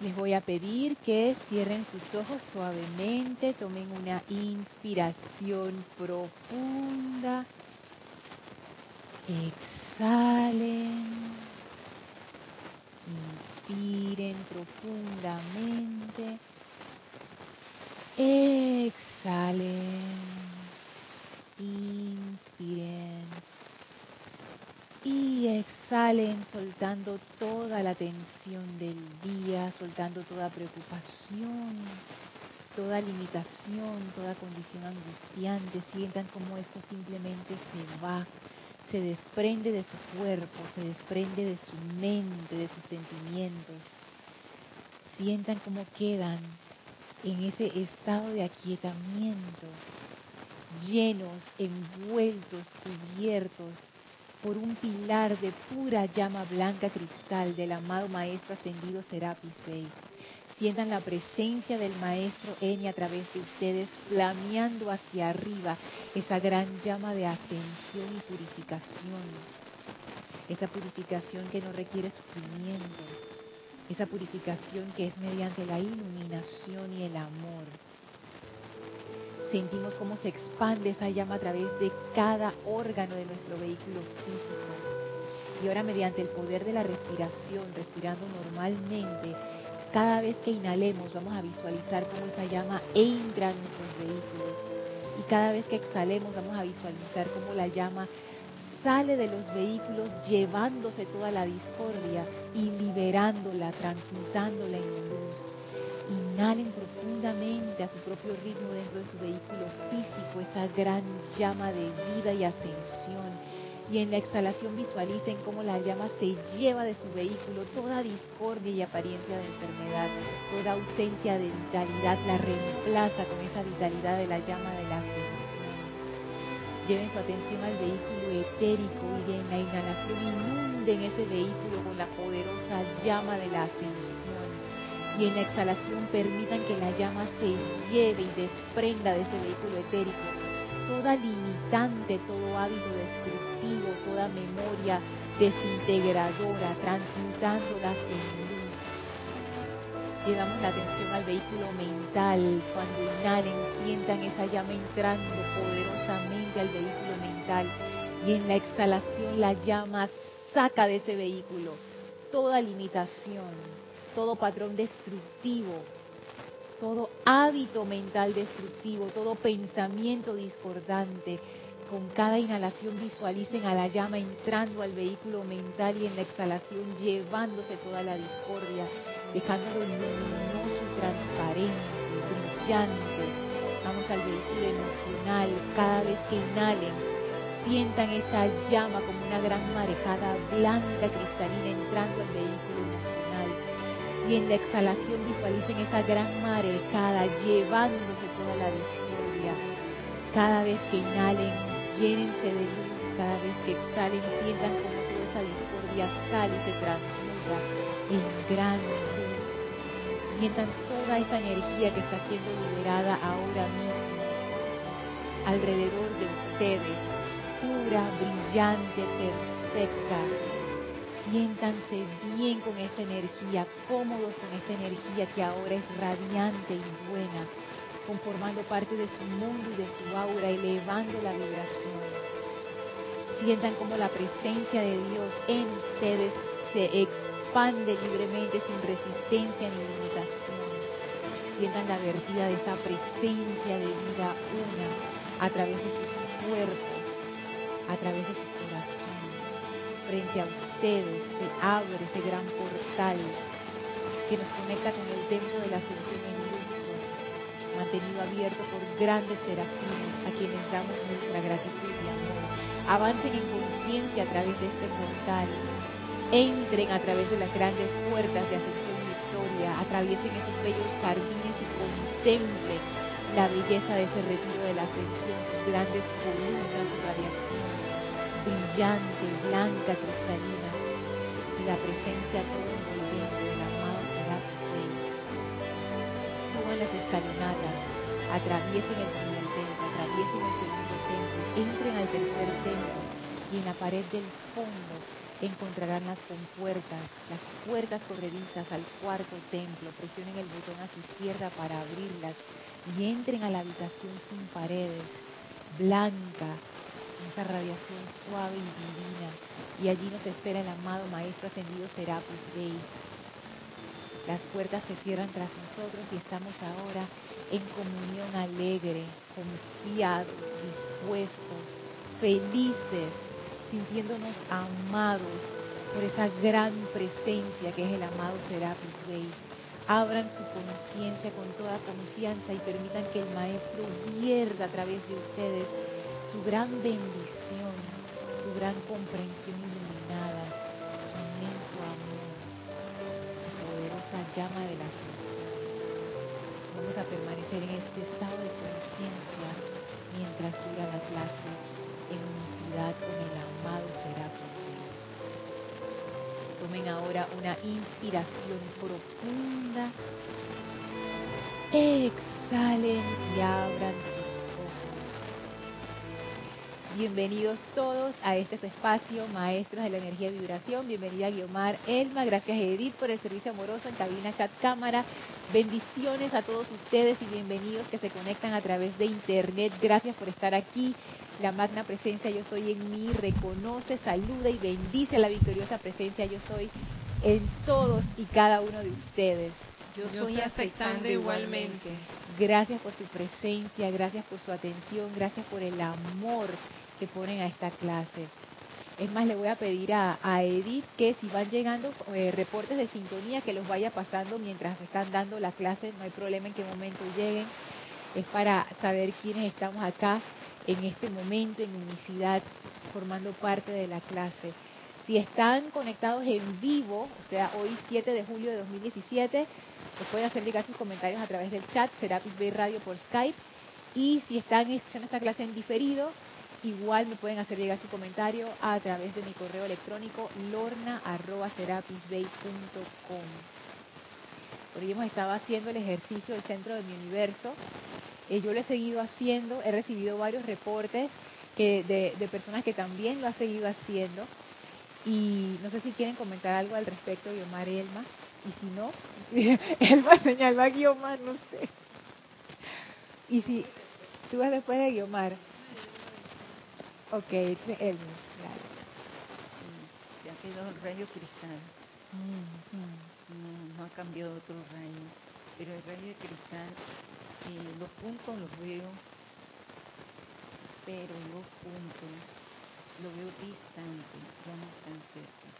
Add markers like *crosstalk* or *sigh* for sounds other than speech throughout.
Les voy a pedir que cierren sus ojos suavemente, tomen una inspiración profunda, exhalen, inspiren profundamente, exhalen, inspiren y exhalen soltando toda la tensión del día, soltando toda preocupación, toda limitación, toda condición angustiante. Sientan como eso simplemente se va, se desprende de su cuerpo, se desprende de su mente, de sus sentimientos. Sientan como quedan en ese estado de aquietamiento, llenos, envueltos, cubiertos por un pilar de pura llama blanca cristal del amado Maestro Ascendido Serapis Bey. Sientan la presencia del Maestro Eni a través de ustedes, flameando hacia arriba esa gran llama de ascensión y purificación. Esa purificación que no requiere sufrimiento. Esa purificación que es mediante la iluminación y el amor sentimos cómo se expande esa llama a través de cada órgano de nuestro vehículo físico. Y ahora mediante el poder de la respiración, respirando normalmente, cada vez que inhalemos vamos a visualizar cómo esa llama entra en nuestros vehículos. Y cada vez que exhalemos vamos a visualizar cómo la llama sale de los vehículos llevándose toda la discordia y liberándola, transmutándola en luz. Inhalen profundamente a su propio ritmo dentro de su vehículo físico esa gran llama de vida y ascensión. Y en la exhalación visualicen cómo la llama se lleva de su vehículo toda discordia y apariencia de enfermedad, toda ausencia de vitalidad, la reemplaza con esa vitalidad de la llama de la ascensión. Lleven su atención al vehículo etérico y en la inhalación inunden ese vehículo con la poderosa llama de la ascensión y en la exhalación permitan que la llama se lleve y desprenda de ese vehículo etérico toda limitante, todo hábito destructivo, toda memoria desintegradora, transmutándolas en luz. Llevamos la atención al vehículo mental. Cuando inhalen, sientan esa llama entrando poderosamente al vehículo mental. Y en la exhalación, la llama saca de ese vehículo toda limitación, todo patrón destructivo, todo hábito mental destructivo, todo pensamiento discordante. Con cada inhalación visualicen a la llama entrando al vehículo mental y en la exhalación llevándose toda la discordia, dejándolo luminoso transparente, brillante. Vamos al vehículo emocional, cada vez que inhalen, sientan esa llama como una gran marejada blanca cristalina entrando al vehículo y en la exhalación visualicen esa gran marejada llevándose toda la discordia. Cada vez que inhalen, llénense de luz. Cada vez que exhalen, sientan como toda esa discordia sale y se transmuta en gran luz. Sientan toda esa energía que está siendo liberada ahora mismo alrededor de ustedes, pura, brillante, perfecta, Siéntanse bien con esta energía, cómodos con esta energía que ahora es radiante y buena, conformando parte de su mundo y de su aura, elevando la vibración. Sientan como la presencia de Dios en ustedes se expande libremente sin resistencia ni limitación. Sientan la vertida de esa presencia de vida una a través de sus cuerpos, a través de su corazón frente a ustedes se abre ese gran portal que nos conecta con el templo de la ascensión en Luxor, mantenido abierto por grandes serafines a quienes damos nuestra gratitud y amor. Avancen en conciencia a través de este portal, entren a través de las grandes puertas de ascensión victoria, atraviesen esos bellos jardines y contemplen la belleza de ese retiro de la ascensión, sus grandes columnas, su radiación brillante, blanca, cristalina, y la presencia todo envolvente del amado Serapis Bey. Suban las escalinatas, atraviesen el primer templo, atraviesen el segundo templo, entren al tercer templo y en la pared del fondo encontrarán las compuertas, las puertas corredizas al cuarto templo. Presionen el botón a su izquierda para abrirlas y entren a la habitación sin paredes, blanca, esa radiación suave y divina. Y allí nos espera el amado Maestro Ascendido Serapis Bey. Las puertas se cierran tras nosotros y estamos ahora en comunión alegre, confiados, dispuestos, felices, sintiéndonos amados por esa gran presencia que es el amado Serapis Bey. Abran su conciencia con toda confianza y permitan que el Maestro vierda a través de ustedes su gran bendición, su gran comprensión iluminada, su inmenso amor, su poderosa llama de la ascensión. Vamos a permanecer en este estado de conciencia mientras dura la clase en unicidad con el amado Serapis Tomen ahora una inspiración profunda. Exhalen y abran sus Bienvenidos todos a este su espacio, Maestros de la Energía y Vibración. Bienvenida Guiomar Elma. Gracias Edith por el servicio amoroso en cabina chat cámara. Bendiciones a todos ustedes y bienvenidos que se conectan a través de internet. Gracias por estar aquí. La magna presencia yo soy en mí reconoce, saluda y bendice a la victoriosa presencia yo soy en todos y cada uno de ustedes. Yo, estoy aceptando igualmente. Gracias por su presencia, gracias por su atención, gracias por el amor que ponen a esta clase. Es más, le voy a pedir a, Edith que si van llegando eh, reportes de sintonía, que los vaya pasando mientras están dando la clase, no hay problema en qué momento lleguen. Es para saber quiénes estamos acá en este momento, en unicidad, formando parte de la clase. Si están conectados en vivo, o sea, hoy 7 de julio de 2017, pues pueden hacer llegar sus comentarios a través del chat, Serapis Bay Radio por Skype. Y si están escuchando esta clase en diferido, igual me pueden hacer llegar su comentario a través de mi correo electrónico lorna.serapisbay.com. Por ello hemos estado haciendo el ejercicio del centro de mi universo. Eh, yo lo he seguido haciendo, he recibido varios reportes de, de personas que también lo han seguido haciendo. Y no sé si quieren comentar algo al respecto, Guiomar y Elma. Y si no, *laughs* Elma señaló a Guiomar, no sé. Y si tú después de Guiomar. Ok, Elma, claro. Se ha quedado el rayo cristal. Mm, mm. No, ha cambiado otro rayo. Pero el rayo de cristal, eh, los puntos los veo, pero los puntos lo veo distante, ya no tan cerca.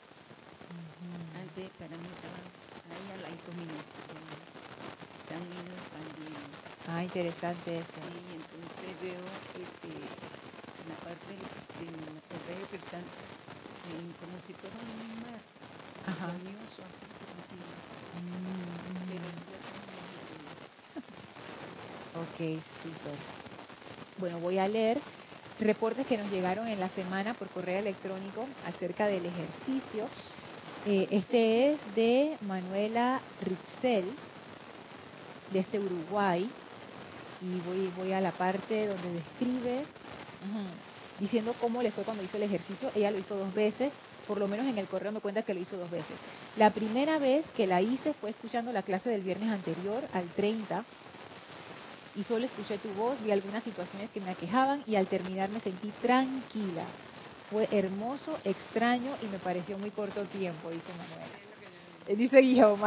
Antes para mí estaba ahí al lado mío, se han ido expandiendo. Ah, interesante eso. Sí, entonces veo este, la parte del de, rayo cristal eh, como si fuera un mar, Ajá. luminoso, así, mm. pero Ok, súper. Bueno, voy a leer reportes que nos llegaron en la semana por correo electrónico acerca del ejercicio. Eh, este es de Manuela Ritzel, desde este Uruguay, y voy, voy a la parte donde describe, diciendo cómo le fue cuando hizo el ejercicio. Ella lo hizo dos veces, por lo menos en el correo me cuenta que lo hizo dos veces. La primera vez que la hice fue escuchando la clase del viernes anterior, al 30, y solo escuché tu voz, vi algunas situaciones que me aquejaban y al terminar me sentí tranquila. Fue hermoso, extraño y me pareció muy corto tiempo, dice Manuela. Dice Guillermo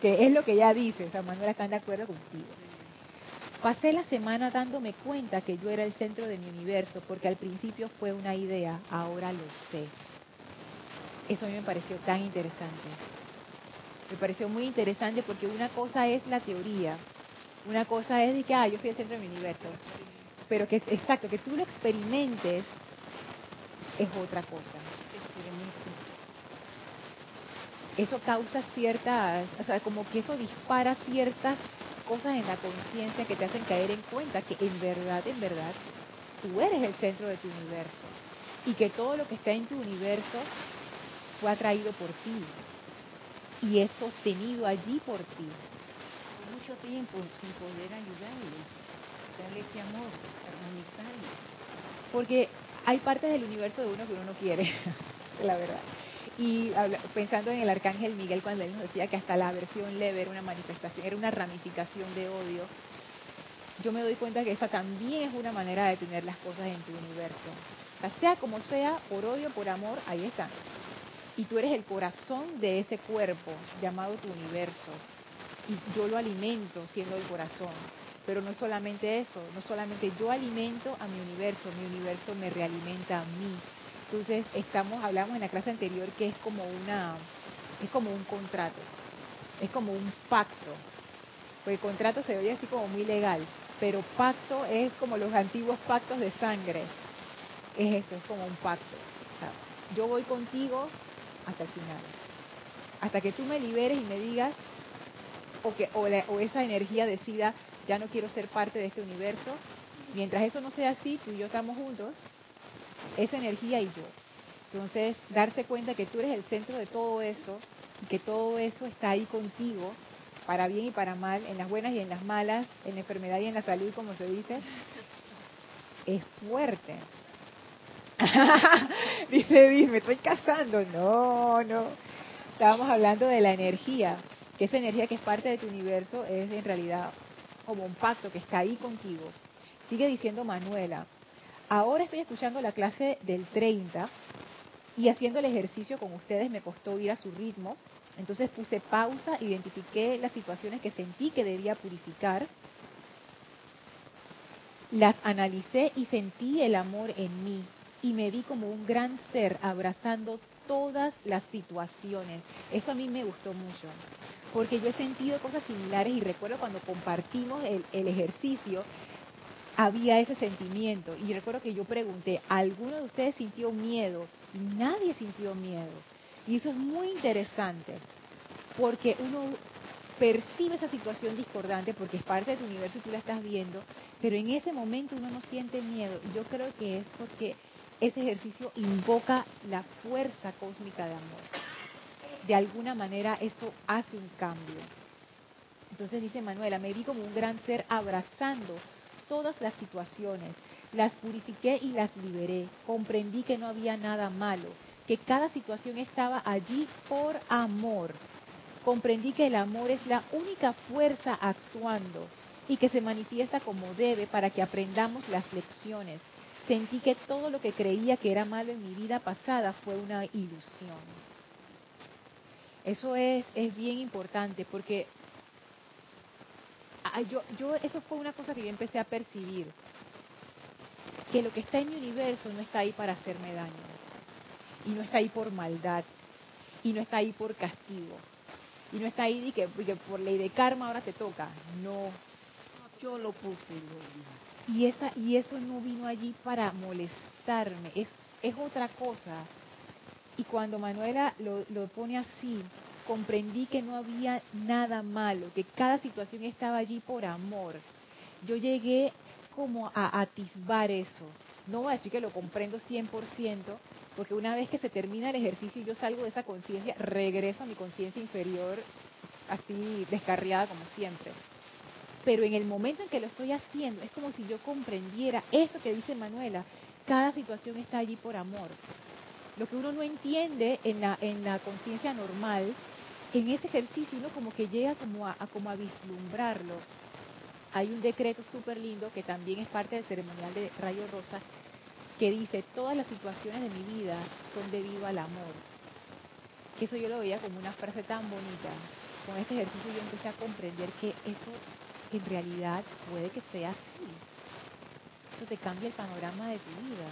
que es lo que ella dice, o sea, Manuela está de acuerdo contigo. Pasé la semana dándome cuenta que yo era el centro de mi universo, porque al principio fue una idea, ahora lo sé. Eso a mí me pareció tan interesante. Me pareció muy interesante porque una cosa es la teoría, una cosa es de que, ah, yo soy el centro de mi universo. Pero que, exacto, que tú lo experimentes es otra cosa. Eso causa ciertas, o sea, como que eso dispara ciertas cosas en la conciencia que te hacen caer en cuenta que en verdad, en verdad, tú eres el centro de tu universo. Y que todo lo que está en tu universo fue atraído por ti. Y es sostenido allí por ti mucho tiempo sin poder ayudarle, darle ese amor, armonizarle. Porque hay partes del universo de uno que uno no quiere, *laughs* la verdad. Y pensando en el arcángel Miguel cuando él nos decía que hasta la versión leve era una manifestación, era una ramificación de odio, yo me doy cuenta que esa también es una manera de tener las cosas en tu universo. O sea, como sea, por odio, por amor, ahí está. Y tú eres el corazón de ese cuerpo llamado tu universo. Y yo lo alimento siendo el corazón. Pero no solamente eso, no solamente yo alimento a mi universo, mi universo me realimenta a mí. Entonces, estamos hablamos en la clase anterior que es como una es como un contrato. Es como un pacto. Porque contrato se oye así como muy legal, pero pacto es como los antiguos pactos de sangre. Es eso, es como un pacto. yo voy contigo hasta el final. Hasta que tú me liberes y me digas, o que o, o esa energía decida, ya no quiero ser parte de este universo. Mientras eso no sea así, tú y yo estamos juntos, esa energía y yo. Entonces, darse cuenta que tú eres el centro de todo eso y que todo eso está ahí contigo, para bien y para mal, en las buenas y en las malas, en la enfermedad y en la salud, como se dice, es fuerte. *laughs* dice Dice, me estoy casando. No, no. Estábamos hablando de la energía, que esa energía que es parte de tu universo es en realidad como un pacto que está ahí contigo. Sigue diciendo Manuela, ahora estoy escuchando la clase del 30 y haciendo el ejercicio con ustedes me costó ir a su ritmo, entonces puse pausa, identifiqué las situaciones que sentí que debía purificar, las analicé y sentí el amor en mí y me vi como un gran ser abrazando todas las situaciones. Esto a mí me gustó mucho, porque yo he sentido cosas similares y recuerdo cuando compartimos el, el ejercicio, había ese sentimiento. Y recuerdo que yo pregunté, ¿alguno de ustedes sintió miedo? Y nadie sintió miedo. Y eso es muy interesante, porque uno percibe esa situación discordante porque es parte de tu universo y tú la estás viendo, pero en ese momento uno no siente miedo. Y yo creo que es porque ese ejercicio invoca la fuerza cósmica de amor. De alguna manera eso hace un cambio. Entonces dice Manuela, me vi como un gran ser abrazando todas las situaciones, las purifiqué y las liberé, comprendí que no había nada malo, que cada situación estaba allí por amor. Comprendí que el amor es la única fuerza actuando y que se manifiesta como debe para que aprendamos las lecciones sentí que todo lo que creía que era malo en mi vida pasada fue una ilusión. Eso es, es bien importante porque yo, yo, eso fue una cosa que yo empecé a percibir, que lo que está en mi universo no está ahí para hacerme daño, y no está ahí por maldad, y no está ahí por castigo, y no está ahí que, que por ley de karma ahora te toca, no. Yo lo puse, y, esa, y eso no vino allí para molestarme, es, es otra cosa. Y cuando Manuela lo, lo pone así, comprendí que no había nada malo, que cada situación estaba allí por amor. Yo llegué como a atisbar eso. No voy a decir que lo comprendo 100%, porque una vez que se termina el ejercicio y yo salgo de esa conciencia, regreso a mi conciencia inferior así descarriada como siempre pero en el momento en que lo estoy haciendo es como si yo comprendiera esto que dice Manuela, cada situación está allí por amor. Lo que uno no entiende en la, en la conciencia normal, en ese ejercicio uno como que llega como a, como a vislumbrarlo. Hay un decreto súper lindo que también es parte del ceremonial de Rayo Rosa, que dice, todas las situaciones de mi vida son debido al amor. Que eso yo lo veía como una frase tan bonita. Con este ejercicio yo empecé a comprender que eso en realidad puede que sea así. Eso te cambia el panorama de tu vida.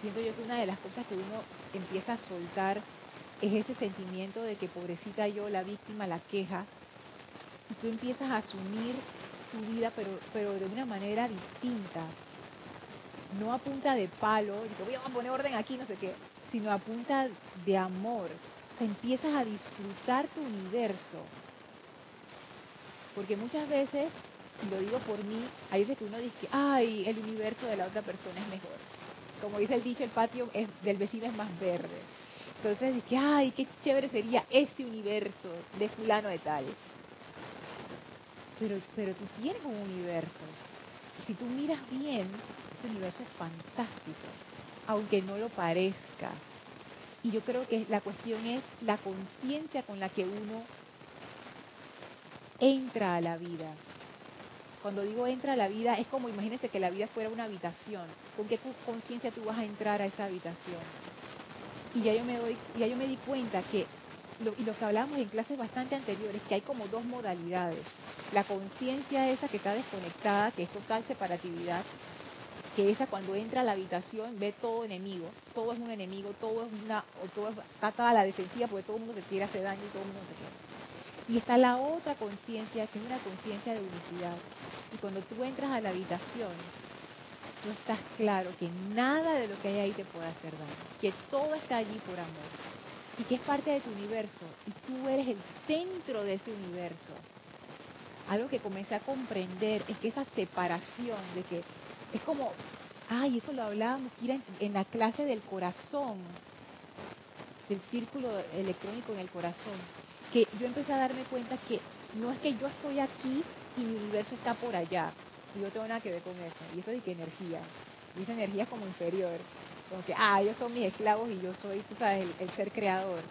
Siento yo que una de las cosas que uno empieza a soltar es ese sentimiento de que pobrecita yo, la víctima, la queja, y tú empiezas a asumir tu vida, pero, pero de una manera distinta. No a punta de palo, te voy a poner orden aquí, no sé qué, sino a punta de amor. O empiezas a disfrutar tu universo, porque muchas veces, y lo digo por mí, hay veces que uno dice, ay, el universo de la otra persona es mejor. Como dice el dicho, el patio del vecino es más verde. Entonces dice, ay, qué chévere sería este universo de fulano de tal. Pero, pero tú tienes un universo. Si tú miras bien, ese universo es fantástico, aunque no lo parezca. Y yo creo que la cuestión es la conciencia con la que uno entra a la vida. Cuando digo entra a la vida, es como imagínese que la vida fuera una habitación. ¿Con qué conciencia tú vas a entrar a esa habitación? Y ya yo me doy, ya yo me di cuenta que y lo que hablamos en clases bastante anteriores, que hay como dos modalidades. La conciencia esa que está desconectada, que es total separatividad, que esa cuando entra a la habitación ve todo enemigo, todo es un enemigo, todo es una, o todo está toda la defensiva porque todo el mundo se quiere hacer daño y todo el mundo se quiere. Y está la otra conciencia, que es una conciencia de unicidad. Y cuando tú entras a la habitación, tú estás claro que nada de lo que hay ahí te puede hacer daño, que todo está allí por amor y que es parte de tu universo y tú eres el centro de ese universo. Algo que comencé a comprender es que esa separación de que es como, ay, eso lo hablábamos en, en la clase del corazón, del círculo electrónico en el corazón, que yo empecé a darme cuenta que no es que yo estoy aquí y mi universo está por allá, y yo tengo nada que ver con eso, y eso de que energía, y esa energía es como inferior, como que, ah, ellos son mis esclavos y yo soy, tú sabes, el, ser creador.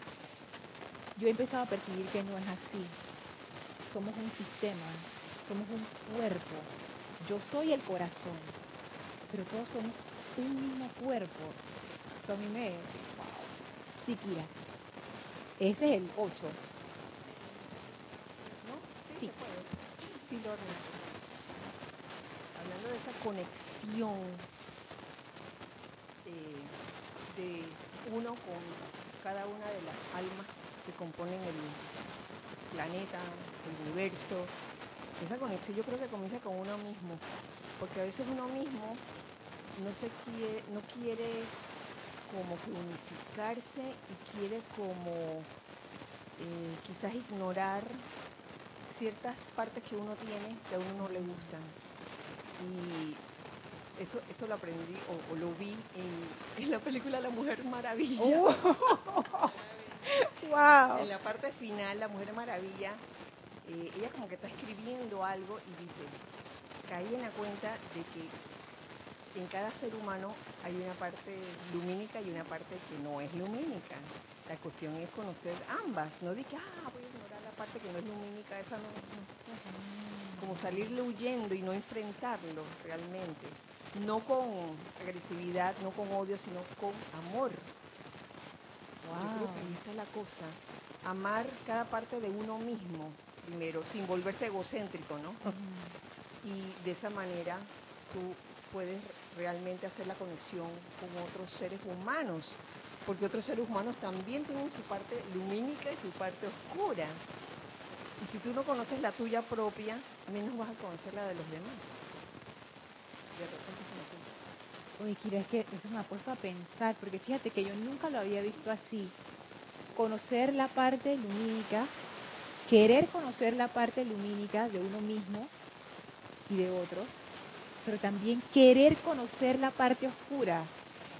Yo he empezado a percibir que no es así. Somos un sistema, somos un cuerpo. Yo soy el corazón, pero todos somos un mismo cuerpo. Eso a mí me... ¡Wow! Sí. Ese es el 8. ¿No? Sí, sí lo Hablando conexión de uno con cada una de las almas que componen el planeta, el universo. Esa conexión yo creo que comienza con uno mismo, porque a veces uno mismo no se quiere, no quiere como que unificarse y quiere como eh, quizás ignorar ciertas partes que uno tiene que a uno no le gustan. Y eso, esto lo aprendí o, lo vi en, la película La Mujer Maravilla. *laughs* wow. Oh. En la parte final, La Mujer Maravilla, eh, ella como que está escribiendo algo y dice, caí en la cuenta de que en cada ser humano hay una parte lumínica y una parte que no es lumínica. La cuestión es conocer ambas, no de que, ah, voy a ignorar la parte que no es lumínica, esa no, no. Como salirle huyendo y no enfrentarlo realmente no con agresividad, no con odio, sino con amor. Yo creo que ahí está la cosa. Amar cada parte de uno mismo, primero, sin volverse egocéntrico, ¿no? Y de esa manera tú puedes realmente hacer la conexión con otros seres humanos, porque otros seres humanos también tienen su parte lumínica y su parte oscura. Y si tú no conoces la tuya propia, menos vas a conocer la de los demás. Oye, Kira, es que eso me ha puesto a pensar, porque fíjate que yo nunca lo había visto así. Conocer la parte lumínica, querer conocer la parte lumínica de uno mismo y de otros, pero también querer conocer la parte oscura.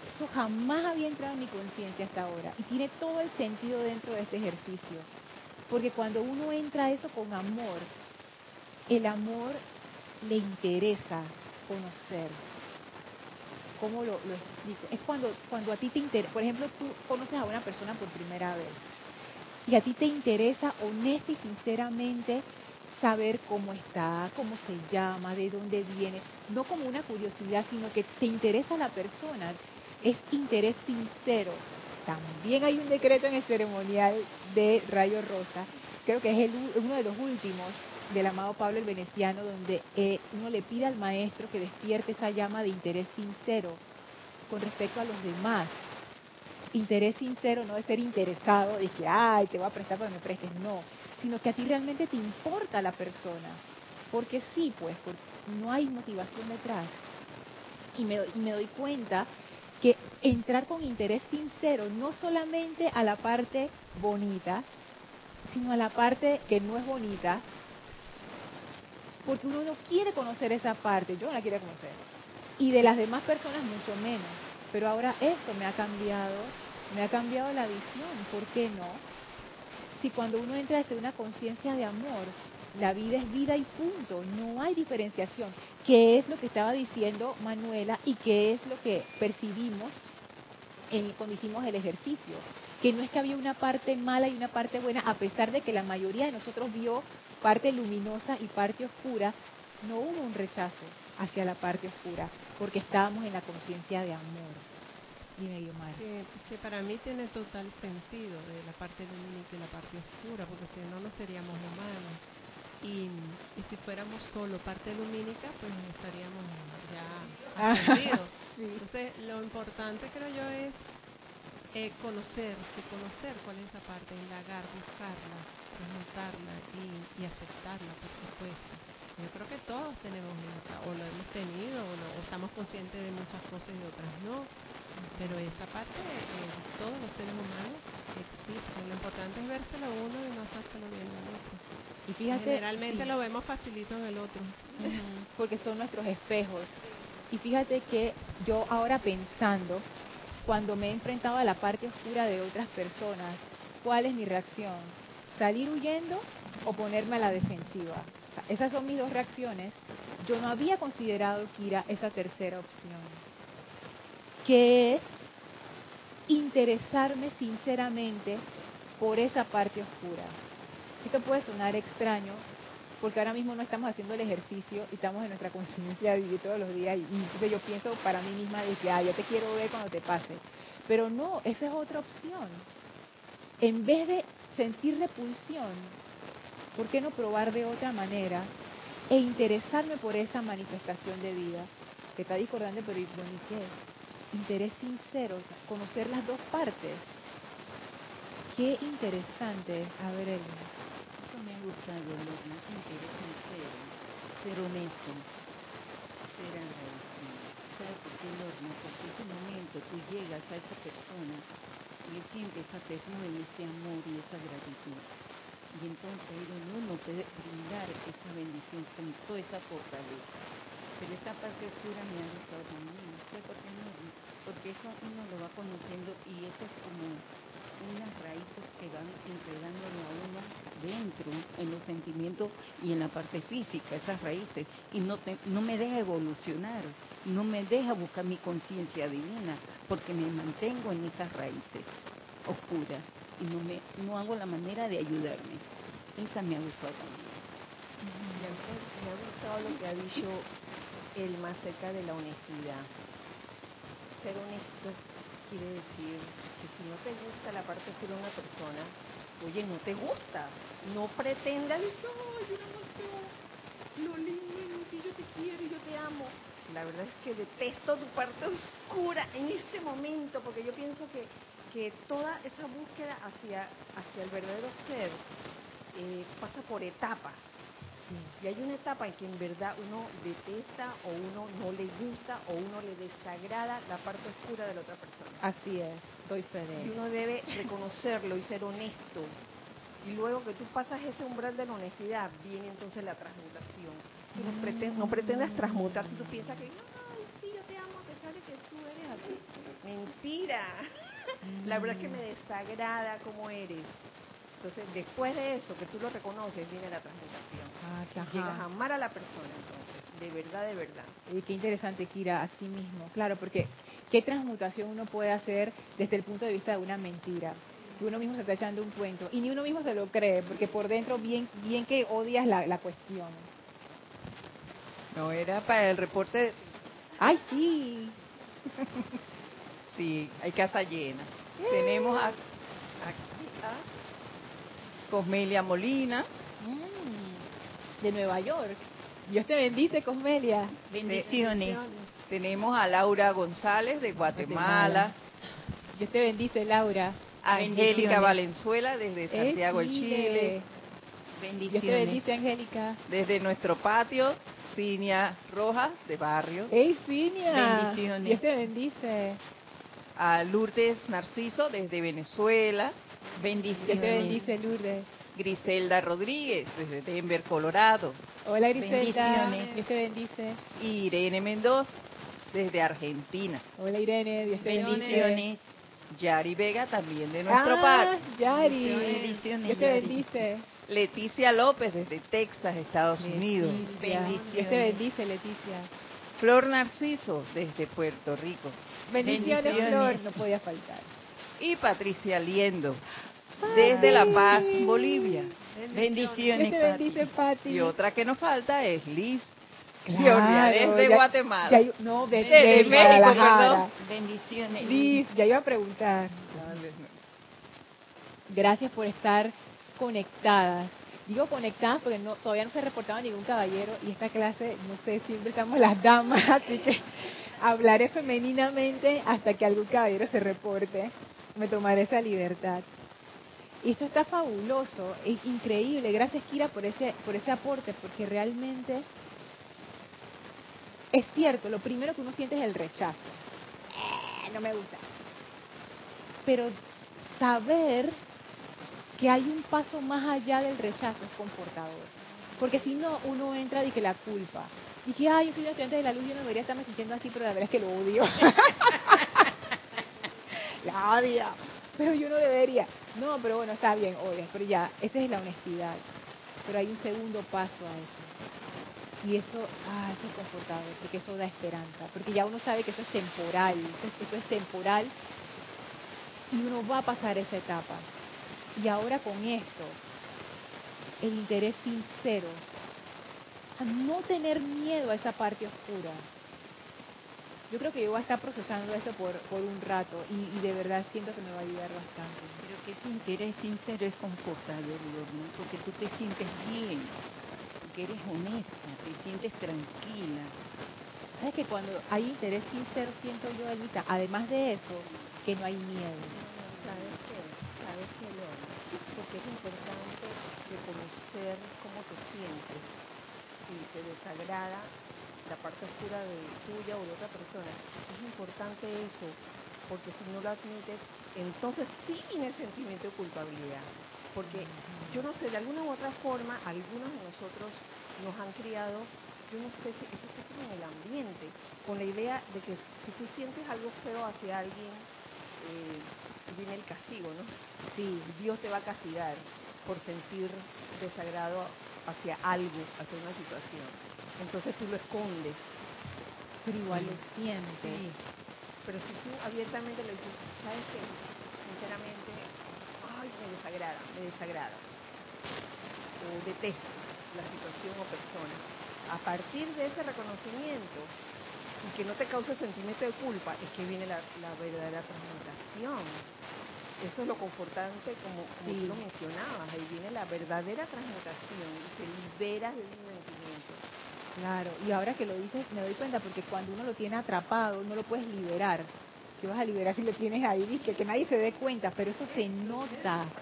Eso jamás había entrado en mi conciencia hasta ahora y tiene todo el sentido dentro de este ejercicio. Porque cuando uno entra a eso con amor, el amor le interesa conocer, ¿Cómo lo, explico? Es cuando, cuando a ti te interesa, por ejemplo, tú conoces a una persona por primera vez y a ti te interesa honesta y sinceramente saber cómo está, cómo se llama, de dónde viene, no como una curiosidad, sino que te interesa la persona, es interés sincero. También hay un decreto en el ceremonial de Rayo Rosa, creo que es el, uno de los últimos, del amado Pablo el Veneciano, donde eh, uno le pide al maestro que despierte esa llama de interés sincero con respecto a los demás. Interés sincero no es ser interesado, de que, ay, te voy a prestar para que me prestes, no, sino que a ti realmente te importa la persona. Porque sí, pues, no hay motivación detrás. Y me, y me doy cuenta que entrar con interés sincero, no solamente a la parte bonita, sino a la parte que no es bonita, porque uno no quiere conocer esa parte, yo no la quiero conocer, y de las demás personas mucho menos. Pero ahora eso me ha cambiado, me ha cambiado la visión, ¿por qué no? Si cuando uno entra desde una conciencia de amor, la vida es vida y punto, no hay diferenciación, ¿Qué es lo que estaba diciendo Manuela y qué es lo que percibimos en, cuando hicimos el ejercicio, que no es que había una parte mala y una parte buena, a pesar de que la mayoría de nosotros vio parte luminosa y parte oscura, no hubo un rechazo hacia la parte oscura, porque estábamos en la conciencia de amor. Dime, Guiomar. Que, que para mí tiene total sentido la parte lumínica y la parte oscura, porque si no, no seríamos humanos. Y, y si fuéramos solo parte lumínica, pues estaríamos ya *laughs* ascendidos. Entonces, lo importante creo yo es eh, conocer, conocer cuál es esa parte, indagar, buscarla, transmutarla y, y aceptarla, por supuesto. Yo creo que todos tenemos o lo hemos tenido, o, o estamos conscientes de muchas cosas y de otras no pero esa parte de todos los seres humanos existe. Lo importante es vérselo a uno y no hacérselo bien al otro. Y fíjate, Generalmente lo vemos facilito en el otro. porque son nuestros espejos. Y fíjate que yo ahora pensando, cuando me he enfrentado a la parte oscura de otras personas, ¿cuál es mi reacción? ¿Salir huyendo o ponerme a la defensiva? Esas son mis dos reacciones. Yo no había considerado, Kira, esa tercera opción que es interesarme sinceramente por esa parte oscura. Esto puede sonar extraño, porque ahora mismo no estamos haciendo el ejercicio y estamos en nuestra conciencia de todos los días y, entonces yo pienso para mí misma de que, ah, yo te quiero ver cuando te pase. Pero no, esa es otra opción. En vez de sentir repulsión, ¿por qué no probar de otra manera e interesarme por esa manifestación de vida? Que está discordante, pero ¿y qué? interés sincero, conocer las dos partes. Qué interesante. A ver, el... Eso me ha gustado, lo que es interés sincero, ser honesto, ser agradecido. ¿Sabes por qué, Lorna? Porque ese momento tú llegas a esa persona y siente esa ternura y ese amor y esa gratitud. Y entonces uno puede brindar esa bendición con toda esa fortaleza. Pero esa parte oscura me ha gustado también. ¿Sabes por qué no? porque eso uno lo va conociendo y eso es como unas raíces que van entregándole a uno dentro, en los sentimientos y en la parte física, esas raíces, y no, no me deja evolucionar, no me deja buscar mi conciencia divina, porque me mantengo en esas raíces oscuras y no, me, no hago la manera de ayudarme. Esa me ha gustado también. Me ha gustado lo que ha dicho el más cerca de la honestidad ser honesto quiere decir que si no te gusta la parte de una persona, oye, no te gusta, no pretendas, ay, yo no lo lindo que yo te quiero yo te amo. La verdad es que detesto tu parte oscura en este momento, porque yo pienso que, que toda esa búsqueda hacia, hacia el verdadero ser eh, pasa por etapas y hay una etapa en que en verdad uno detesta o uno no le gusta o uno le desagrada la parte oscura de la otra persona. Así es, estoy feliz. Y uno debe reconocerlo y ser honesto. Y luego que tú pasas ese umbral de la honestidad, viene entonces la transmutación. Tú no, pretendas, no pretendas transmutar si tú piensas que, ay, sí, yo te amo a pesar de que tú eres así. Mentira. La verdad es que me desagrada como eres. Entonces, después de eso, que tú lo reconoces, viene la transmutación. Ah, llegas a amar a la persona, entonces, de verdad, de verdad. Y qué interesante, Kira, así mismo. Claro, porque ¿qué transmutación uno puede hacer desde el punto de vista de una mentira? Que uno mismo se está echando un cuento y ni uno mismo se lo cree, porque por dentro bien, bien que odias la, la cuestión. No, era para el reporte de... ¡Ay, sí! *laughs* sí, hay casa llena. Tenemos aquí a Cosmelia Molina. Mm, de Nueva York. Dios te bendice, Cosmelia. Bendiciones. tenemos a Laura González de Guatemala. Dios te bendice, Laura. Angélica Valenzuela desde Santiago, de Chile. Bendiciones. Dios te bendice, Angélica. Desde nuestro patio, Cinia Rojas de Barrios. ¡Ey, Cinia! Bendiciones. Dios te bendice. A Lourdes Narciso desde Venezuela. Bendiciones. Que te bendice, Lourdes. Griselda Rodríguez, desde Denver, Colorado. Hola, Griselda. Dios te bendice. Irene Mendoza, desde Argentina. Hola, Irene. Dios te bendice. Yari Vega, también de nuestro ah, Yari. Bendiciones. Dios te bendice. Leticia López, desde Texas, Estados Unidos. Bendiciones. Dios te bendice, Leticia. Flor Narciso, desde Puerto Rico. Bendiciones, Bendiciones. Flor, no podía faltar. Y Patricia Liendo, desde La Paz, Bolivia. Bendiciones, bendice, Pati. Y otra que nos falta es Liz Claro, desde ya- Guatemala. ya no, de, De- de de México, perdón. Bendiciones. Liz, ya iba a preguntar. Gracias por estar conectadas. Digo conectadas porque no, todavía no se ha reportado ningún caballero y esta clase, no sé, siempre estamos las damas, *laughs* así que hablaré femeninamente hasta que algún caballero se reporte. Me tomaré esa libertad. Y esto está fabuloso, es increíble. Gracias Kira por ese, por ese aporte, porque realmente es cierto, lo primero que uno siente es el rechazo. Eh, no me gusta. Pero saber que hay un paso más allá del rechazo es confortador. Porque si no, uno entra de que la culpa. Y que, ay, yo soy una estudiante de la luz, yo no debería estarme sintiendo así, pero la verdad es que lo odio. *laughs* la odio. Pero yo no debería. No, pero bueno, está bien, oye, pero ya, esa es la honestidad. Pero hay un segundo paso a eso. Y eso, ah, eso es confortador, porque eso da esperanza. Porque ya uno sabe que eso es temporal, eso es, eso es temporal. Y uno va a pasar esa etapa. Y ahora con esto, el interés sincero, a no tener miedo a esa parte oscura. Yo creo que yo voy a estar procesando esto por, por un rato y, y de verdad siento que me va a ayudar bastante. Pero que ese interés sincero es confortador, Lorna, porque tú te sientes bien, porque eres honesta, te sientes tranquila. ¿Sabes que cuando hay interés sincero siento yo, Elvita, además de eso, que no hay miedo? ¿Sabes qué? ¿Sabes qué, Lorna? Porque es importante reconocer cómo te sientes. Si te desagrada la parte oscura de tuya o de otra persona, es importante eso, porque si no lo admites, entonces sí viene el sentimiento de culpabilidad. Porque yo no sé, de alguna u otra forma, algunos de nosotros nos han criado, yo no sé si eso está como en el ambiente, con la idea de que si tú sientes algo feo hacia alguien, eh, viene el castigo, ¿no? Sí, Dios te va a castigar por sentir desagrado hacia algo, hacia una situación. Entonces tú lo escondes. Pero igual lo sientes. Sí. Pero si tú abiertamente le dices, ¿sabes qué? Sinceramente, ay, me desagrada, me desagrada. O detesto la situación o persona. A partir de ese reconocimiento y que no te cause sentimiento de culpa, es que viene la, la verdadera transmutación. Eso es lo confortante, como, como Sí. tú lo mencionabas. Ahí viene la verdadera transmutación y te liberas de ese sentimiento. Claro, y ahora que lo dices me doy cuenta porque cuando uno lo tiene atrapado no lo puedes liberar. ¿Qué vas a liberar si lo tienes ahí? Dice que nadie se dé cuenta, pero eso se nota.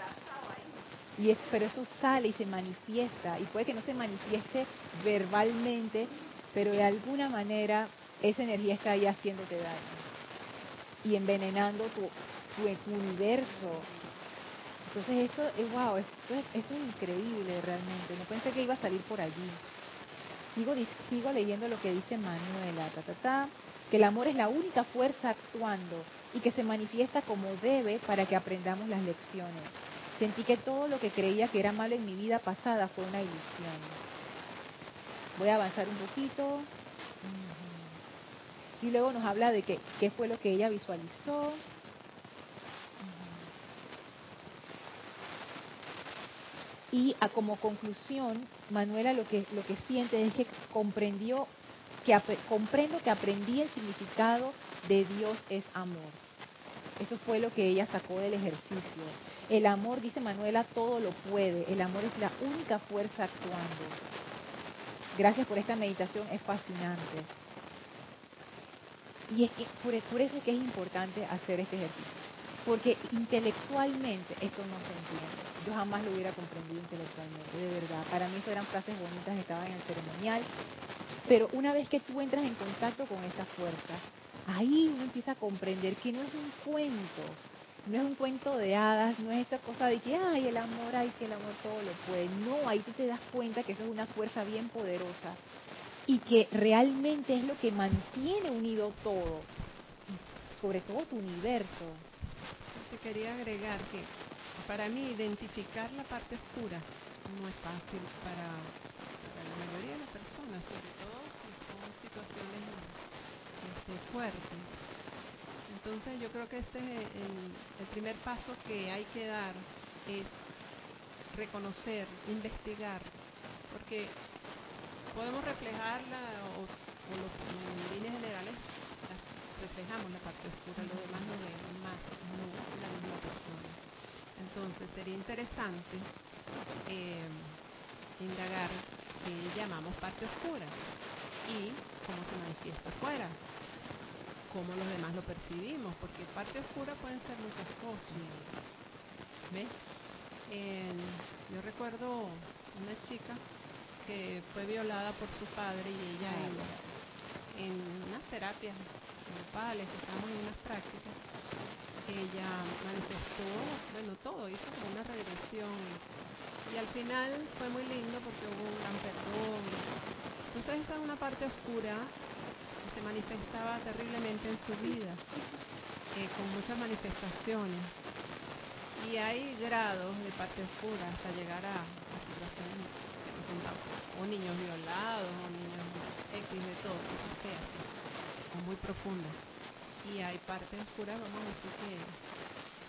Y es, pero eso sale y se manifiesta. Y puede que no se manifieste verbalmente, pero de alguna manera esa energía está ahí haciéndote daño. Y envenenando tu, tu, tu universo. Entonces esto es wow, esto es, esto es increíble realmente. No pensé que iba a salir por allí. Sigo, sigo leyendo lo que dice Manuela, ta, ta, ta, que el amor es la única fuerza actuando y que se manifiesta como debe para que aprendamos las lecciones. Sentí que todo lo que creía que era malo en mi vida pasada fue una ilusión. Voy a avanzar un poquito. Y luego nos habla de qué fue lo que ella visualizó. Y como conclusión, Manuela lo que, lo que siente es que comprendió, que comprendo que aprendí el significado de Dios es amor. Eso fue lo que ella sacó del ejercicio. El amor, dice Manuela, todo lo puede. El amor es la única fuerza actuando. Gracias por esta meditación, es fascinante. Y es que por, por eso es que es importante hacer este ejercicio. Porque intelectualmente esto no se entiende. Yo jamás lo hubiera comprendido intelectualmente, de verdad. Para mí eso eran frases bonitas, estaban en el ceremonial. Pero una vez que tú entras en contacto con esa fuerza, ahí uno empieza a comprender que no es un cuento, no es un cuento de hadas, no es esta cosa de que, ay, el amor, ay, que el amor todo lo puede. No, ahí tú te das cuenta que eso es una fuerza bien poderosa y que realmente es lo que mantiene unido todo, sobre todo tu universo. Quería agregar que para mí identificar la parte oscura no es fácil para, la mayoría de las personas, sobre todo si son situaciones bastante fuerte. Entonces yo creo que este es el, el primer paso que hay que dar, es reconocer, investigar, porque podemos reflejarla o, o lo, reflejamos la parte oscura, lo demás no vemos más, no la misma persona. Entonces sería interesante eh, indagar qué llamamos parte oscura y cómo se manifiesta afuera, cómo los demás lo percibimos, porque parte oscura pueden ser muchas cosas. ¿Ves? Eh, yo recuerdo una chica que fue violada por su padre y ella en, en unas terapias grupales, que en unas prácticas, ella manifestó, bueno, todo, hizo como una regresión. Y al final fue muy lindo porque hubo un gran perdón. Entonces esa es una parte oscura que se manifestaba terriblemente en su vida, eh, con muchas manifestaciones. Y hay grados de parte oscura hasta llegar a, a situaciones que no son o niños violados, o niños X de profundas. Y hay partes oscuras, vamos a decir que,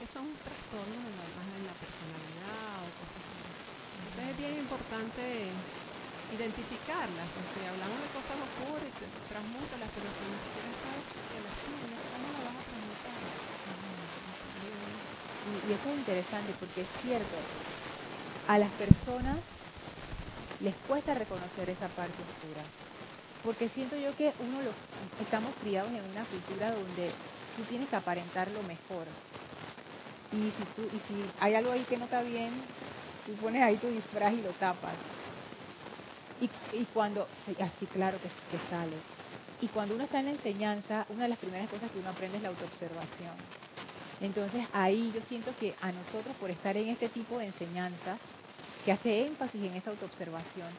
son trastornos en la, en la personalidad o cosas así. Entonces es bien importante identificarlas, porque hablamos de cosas oscuras y transmútalas, pero si ni siquiera sabes que las ¿cómo las vas a transmutar? Y eso es interesante porque es cierto, a las personas les cuesta reconocer esa parte oscura. Porque siento yo que uno lo, estamos criados en una cultura donde tú tienes que aparentar lo mejor. Y si, tú, y si hay algo ahí que no está bien, tú pones ahí tu disfraz y lo tapas. Y, y cuando, sí, así claro que, que sale. Y cuando uno está en la enseñanza, una de las primeras cosas que uno aprende es la autoobservación. Entonces ahí yo siento que a nosotros por estar en este tipo de enseñanza, que hace énfasis en esa autoobservación,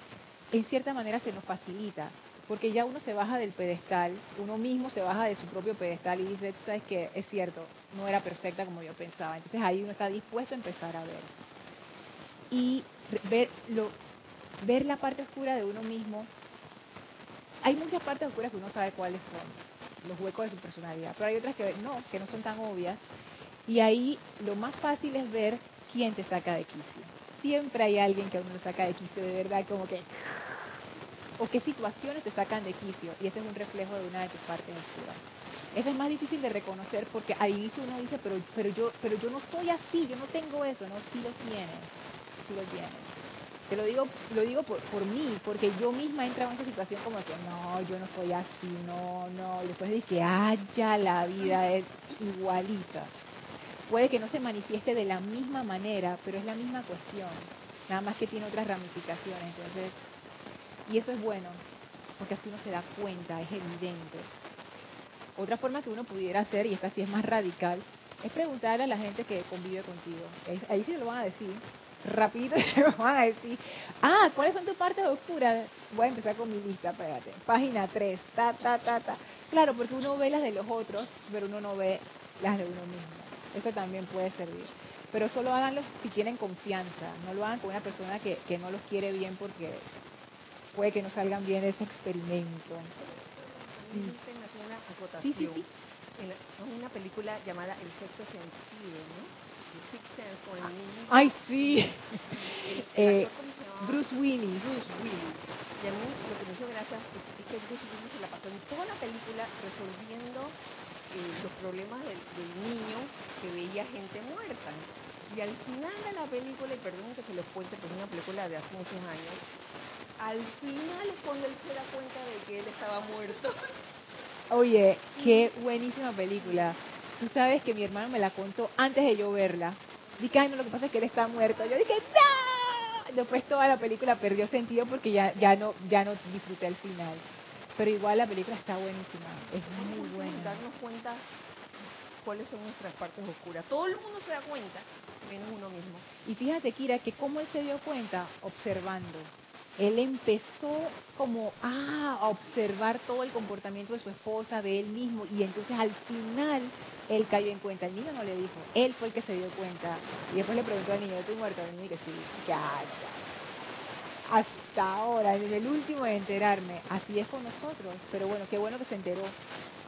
en cierta manera se nos facilita, porque ya uno se baja del pedestal, uno mismo se baja de su propio pedestal y dice, "Tú sabes que es cierto, no era perfecta como yo pensaba. Entonces ahí uno está dispuesto a empezar a ver. Y ver, lo, ver la parte oscura de uno mismo. Hay muchas partes oscuras que uno sabe cuáles son, los huecos de su personalidad, pero hay otras que no, que no son tan obvias. Y ahí lo más fácil es ver quién te saca de quicio. Siempre hay alguien que a uno lo saca de quicio, de verdad, como que... O qué situaciones te sacan de quicio. Y ese es un reflejo de una de tus partes oscuras. Eso es más difícil de reconocer porque al inicio uno dice, pero, pero, yo, pero yo no soy así, yo no tengo eso. No, sí lo tienes, sí lo tienes. Te lo digo, lo digo por, por mí, porque yo misma he entrado en esa situación como que no, yo no soy así, no, no. Y después de que, ah, la vida es igualita. Puede que no se manifieste de la misma manera, pero es la misma cuestión. Nada más que tiene otras ramificaciones. Entonces, y eso es bueno, porque así uno se da cuenta, es evidente. Otra forma que uno pudiera hacer, y esta sí es más radical, es preguntarle a la gente que convive contigo. Ahí sí lo van a decir. Rapidito *laughs* lo van a decir. Ah, ¿cuáles son tus partes oscuras? Voy a empezar con mi lista, espérate. Página 3, ta, ta, ta, ta. Claro, porque uno ve las de los otros, pero uno no ve las de uno mismo. Eso también puede servir. Pero solo háganlo si tienen confianza. No lo hagan con una persona que, que no los quiere bien porque puede que no salgan bien ese experimento. Sí. Una acotación. Sí, sí, sí. En la- una película llamada El sexto sentido, ¿no? The Sixth Sense con el niño. Ay, sí. Eh. Bruce Willis. Bruce Willis. Y a mí lo que me hizo gracia es, es que Bruce Willis se la pasó en toda la película resolviendo eh, los problemas del, del niño que veía gente muerta. Y al final de la película, y perdón que se los cuente, pero es una película de hace muchos años, al final es cuando él se da cuenta de que él estaba muerto. Oye, qué buenísima película. Tú sabes que mi hermano me la contó antes de yo verla. Dije, ay, no, lo que pasa es que él está muerto. Yo dije, ¡no! Después toda la película perdió sentido porque ya, ya, no, ya no disfruté el final. Pero igual la película está buenísima. Es muy buena. darnos cuenta cuáles son nuestras partes oscuras. Todo el mundo se da cuenta, menos uno mismo. Y fíjate, Kira, que cómo él se dio cuenta observando. Él empezó como ah, a observar todo el comportamiento de su esposa, de él mismo, y entonces al final él cayó en cuenta. El niño no le dijo, él fue el que se dio cuenta. Y después le preguntó al niño, ¿estoy muerto? El niño que sí, calla. Hasta ahora, en el último de enterarme, así es con nosotros. Pero bueno, qué bueno que se enteró.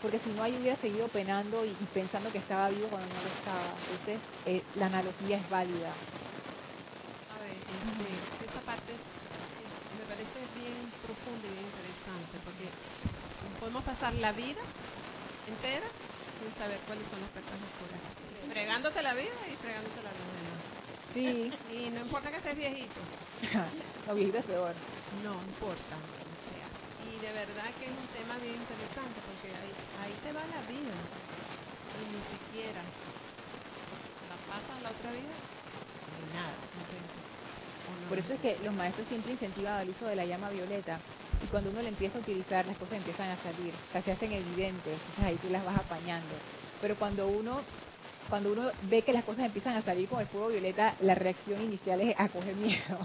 Porque si no ahí hubiera seguido penando y, y pensando que estaba vivo cuando no lo estaba. Entonces, eh, la analogía es válida. A ver, este, esa parte me parece bien profunda y bien interesante, porque podemos pasar la vida entera sin saber cuáles son las personas oscuras. Fregándote la vida y fregándote la demás. Sí, *laughs* Y no importa que estés viejito, *laughs* no, viejito es peor. no importa o sea. De verdad que es un tema bien interesante porque ahí, ahí te va la vida y ni siquiera la pasas la otra vida ni nada. no o Por eso es que los maestros siempre incentivan al uso de la llama violeta. Y cuando uno le empieza a utilizar, las cosas empiezan a salir, o sea, se hacen evidentes, entonces ahí tú las vas apañando. Pero cuando uno cuando uno ve que las cosas empiezan a salir con el fuego violeta, la reacción inicial es a coger miedo.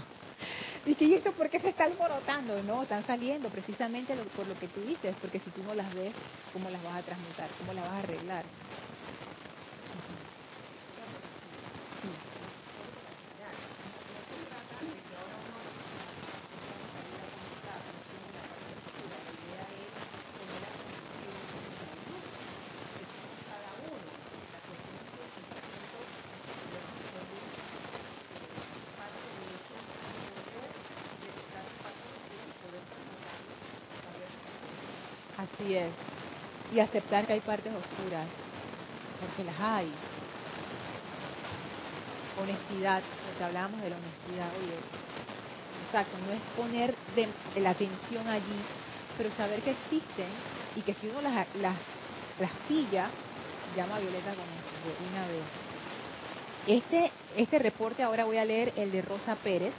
Y que, ¿y esto por qué se está alborotando? No, están saliendo precisamente lo- por lo que tú dices, porque si tú no las ves, ¿cómo las vas a transmutar? ¿Cómo las vas a arreglar? Sí. Así Y aceptar que hay partes oscuras, porque las hay. Honestidad, porque hablábamos de la honestidad, oye. Exacto, no es poner la atención allí, pero saber que existen y que si uno las, las, las pilla, llama a Violeta con eso, de una vez. Este, este reporte ahora voy a leer el de Rosa Pérez,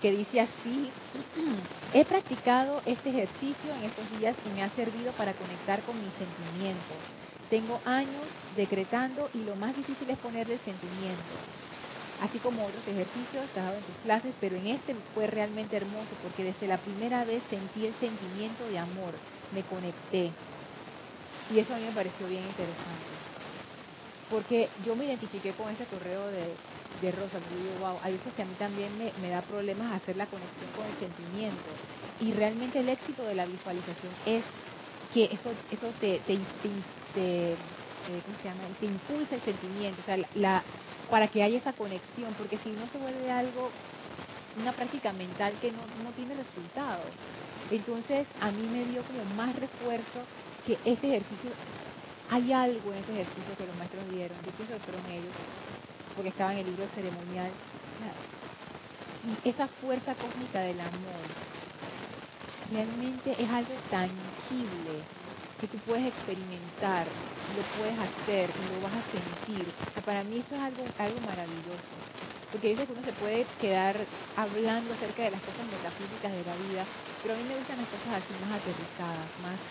que dice así, he practicado este ejercicio en estos días y me ha servido para conectar con mis sentimientos. Tengo años decretando y lo más difícil es ponerle el sentimiento. Así como otros ejercicios has dado en tus clases, pero en este fue realmente hermoso porque desde la primera vez sentí el sentimiento de amor, me conecté. Y eso a mí me pareció bien interesante. Porque yo me identifiqué con este correo de, de Rosa, porque digo, wow, hay veces que a mí también me, me da problemas hacer la conexión con el sentimiento. Y realmente el éxito de la visualización es que eso, eso te, te, te, eh, ¿cómo se llama? te impulsa el sentimiento, o sea, la- para que haya esa conexión, porque si no se vuelve algo, una práctica mental que no, no tiene resultado. Entonces, a mí me dio como más refuerzo que este ejercicio, hay algo en ese ejercicio que los maestros dieron, yo pienso que fueron ellos, porque estaba en el libro ceremonial, o sea, y esa fuerza cósmica del amor realmente es algo tangible que tú puedes experimentar, lo puedes hacer lo vas a sentir. O para mí esto es algo, algo maravilloso, porque dice que uno se puede quedar hablando acerca de las cosas metafísicas de la vida, pero a mí me gustan las cosas así más aterrizadas, más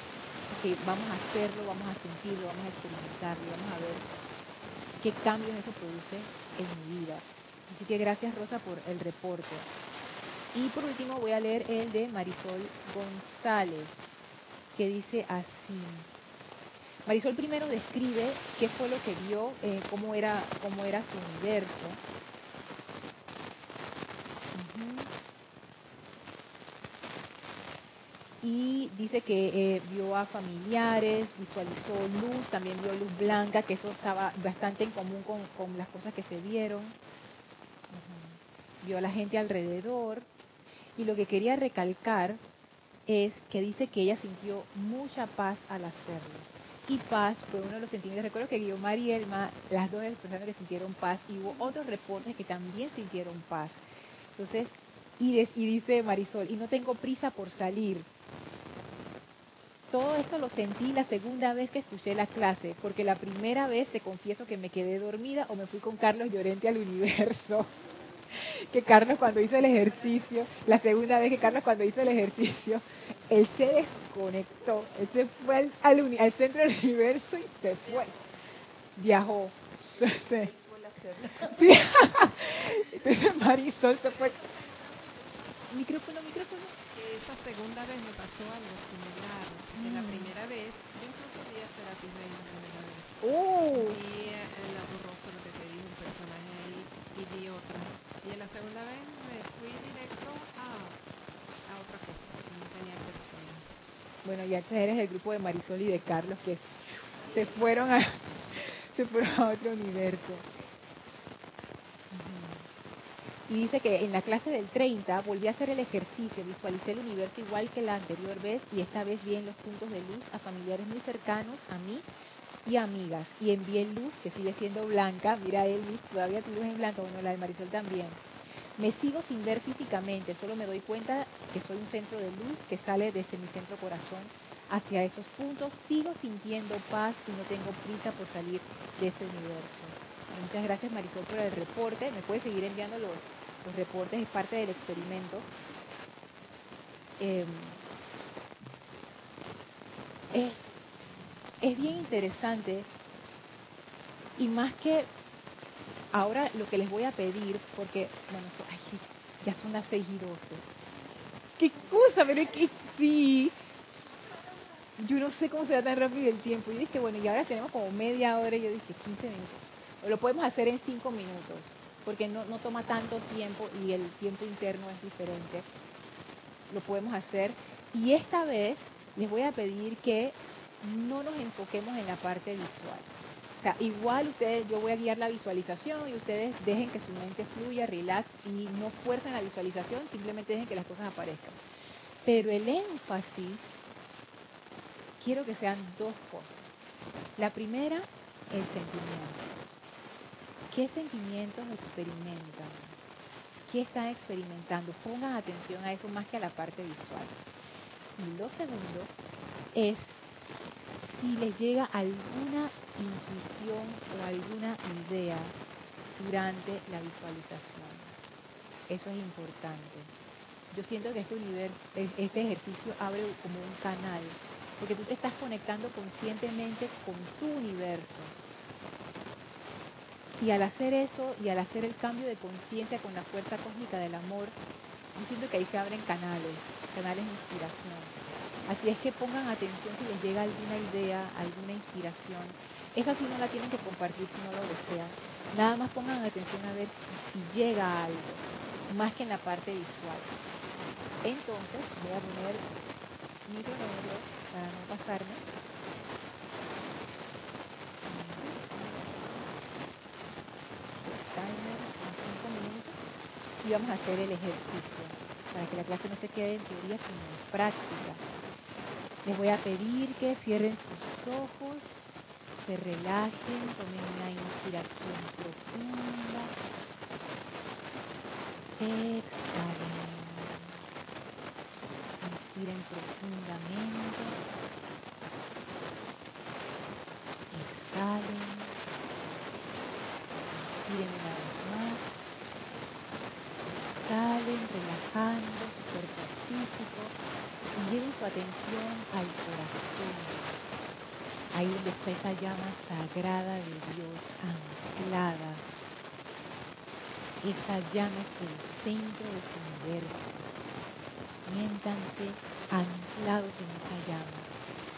que vamos a hacerlo, vamos a sentirlo, vamos a experimentarlo, vamos a ver qué cambios eso produce en mi vida. Así que gracias Rosa por el reporte. Y por último voy a leer el de Marisol González, que dice así. Marisol primero describe qué fue lo que vio, eh, cómo, era, cómo era su universo. Y dice que eh, vio a familiares, visualizó luz, también vio luz blanca, que eso estaba bastante en común con, con las cosas que se vieron. Vio a la gente alrededor. Y lo que quería recalcar es que dice que ella sintió mucha paz al hacerlo. Y paz fue uno de los sentimientos. Recuerdo que Guiomar y las dos personas que sintieron paz, y hubo otros reportes que también sintieron paz. Entonces, y, des- y dice Marisol, y no tengo prisa por salir. Todo esto lo sentí la segunda vez que escuché la clase, porque la primera vez te confieso que me quedé dormida o me fui con Carlos Llorente al universo. *laughs* Que Carlos cuando hizo el ejercicio, la segunda vez que Carlos cuando hizo el ejercicio, él se desconectó, él se fue al, al al centro del universo y se fue, viajó. *laughs* Entonces, sí. *laughs* Entonces Marisol se fue. Micrófono, micrófono. esa segunda vez me pasó algo similar. porque la Mm. primera vez, yo incluso vi a Serapis Bey la primera vez. ¡Oh! Vi el lado rosa, lo que te dijo el personaje ahí, y vi otra. Y en la segunda vez me fui directo a, a otra cosa, no tenía persona. Y Bueno, ya eres el grupo de Marisol y de Carlos que se fueron a, *laughs* se fueron a otro universo. Y dice que en la clase del 30 volví a hacer el ejercicio, visualicé el universo igual que la anterior vez y esta vez vi en los puntos de luz a familiares muy cercanos a mí y amigas. Y envié luz que sigue siendo blanca. Mira, Elvis, todavía tu luz es blanca, bueno, la de Marisol también. Me sigo sin ver físicamente, solo me doy cuenta que soy un centro de luz que sale desde mi centro corazón hacia esos puntos. Sigo sintiendo paz y no tengo prisa por salir de ese universo. Muchas gracias Marisol por el reporte. Me puede seguir enviando los, los reportes, es parte del experimento. Em, es, es bien interesante y más que ahora lo que les voy a pedir, porque, bueno, ay, ya son las 6 y 12. ¿Qué cosa? Pero es que sí. Yo no sé cómo se da tan rápido el tiempo. Y dije, bueno, y ahora tenemos como media hora. Y yo dije, 15 minutos. Lo podemos hacer en 5 minutos, porque no, no toma tanto tiempo y el tiempo interno es diferente. Lo podemos hacer. Y esta vez les voy a pedir que no nos enfoquemos en la parte visual. Igual ustedes, yo voy a guiar la visualización y ustedes dejen que su mente fluya, relax y no fuercen la visualización, simplemente dejen que las cosas aparezcan. Pero el énfasis, quiero que sean dos cosas. La primera, el sentimiento. ¿Qué sentimientos experimentan? ¿Qué están experimentando? Pongan atención a eso más que a la parte visual. Y lo segundo es si les llega alguna intuición o alguna idea durante la visualización. Eso es importante. Yo siento que este universo, este ejercicio abre como un canal, porque tú te estás conectando conscientemente con tu universo. Y al hacer eso y al hacer el cambio de conciencia con la fuerza cósmica del amor, yo siento que ahí se abren canales, canales de inspiración. Así es que pongan atención si les llega alguna idea, alguna inspiración. Esa sí no la tienen que compartir si no lo desean. Nada más pongan atención a ver si, llega algo, más que en la parte visual. Entonces voy a poner mi cronómetro para no pasarme. Timer en 5 minutos y vamos a hacer el ejercicio para que la clase no se quede en teoría sino en práctica. Les voy a pedir que cierren sus ojos, se relajen, tomen una inspiración profunda, exhalen, inspiren profundamente, exhalen, inspiren una vez más, exhalen relajando su cuerpo físico y lleven su atención al corazón, ahí donde está esa llama sagrada de Dios anclada. Esa llama es el centro de su universo. Siéntanse anclados en esa llama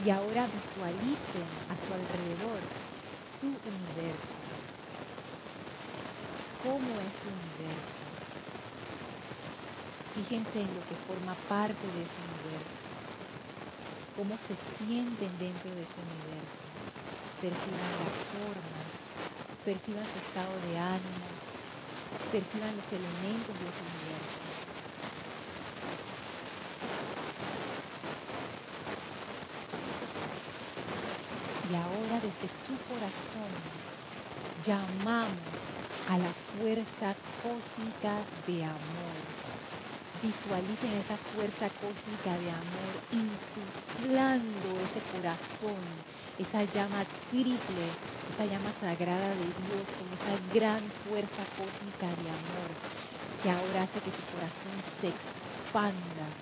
y ahora visualicen a su alrededor su universo. ¿Cómo es su universo? Fíjense en lo que forma parte de ese universo, cómo se sienten dentro de ese universo. Perciban la forma, perciban su estado de ánimo, perciban los elementos de ese universo. Y ahora desde su corazón llamamos a la fuerza cósmica de amor. Visualicen esa fuerza cósmica de amor insuflando ese corazón, esa llama triple, esa llama sagrada de Dios con esa gran fuerza cósmica de amor que ahora hace que tu corazón se expanda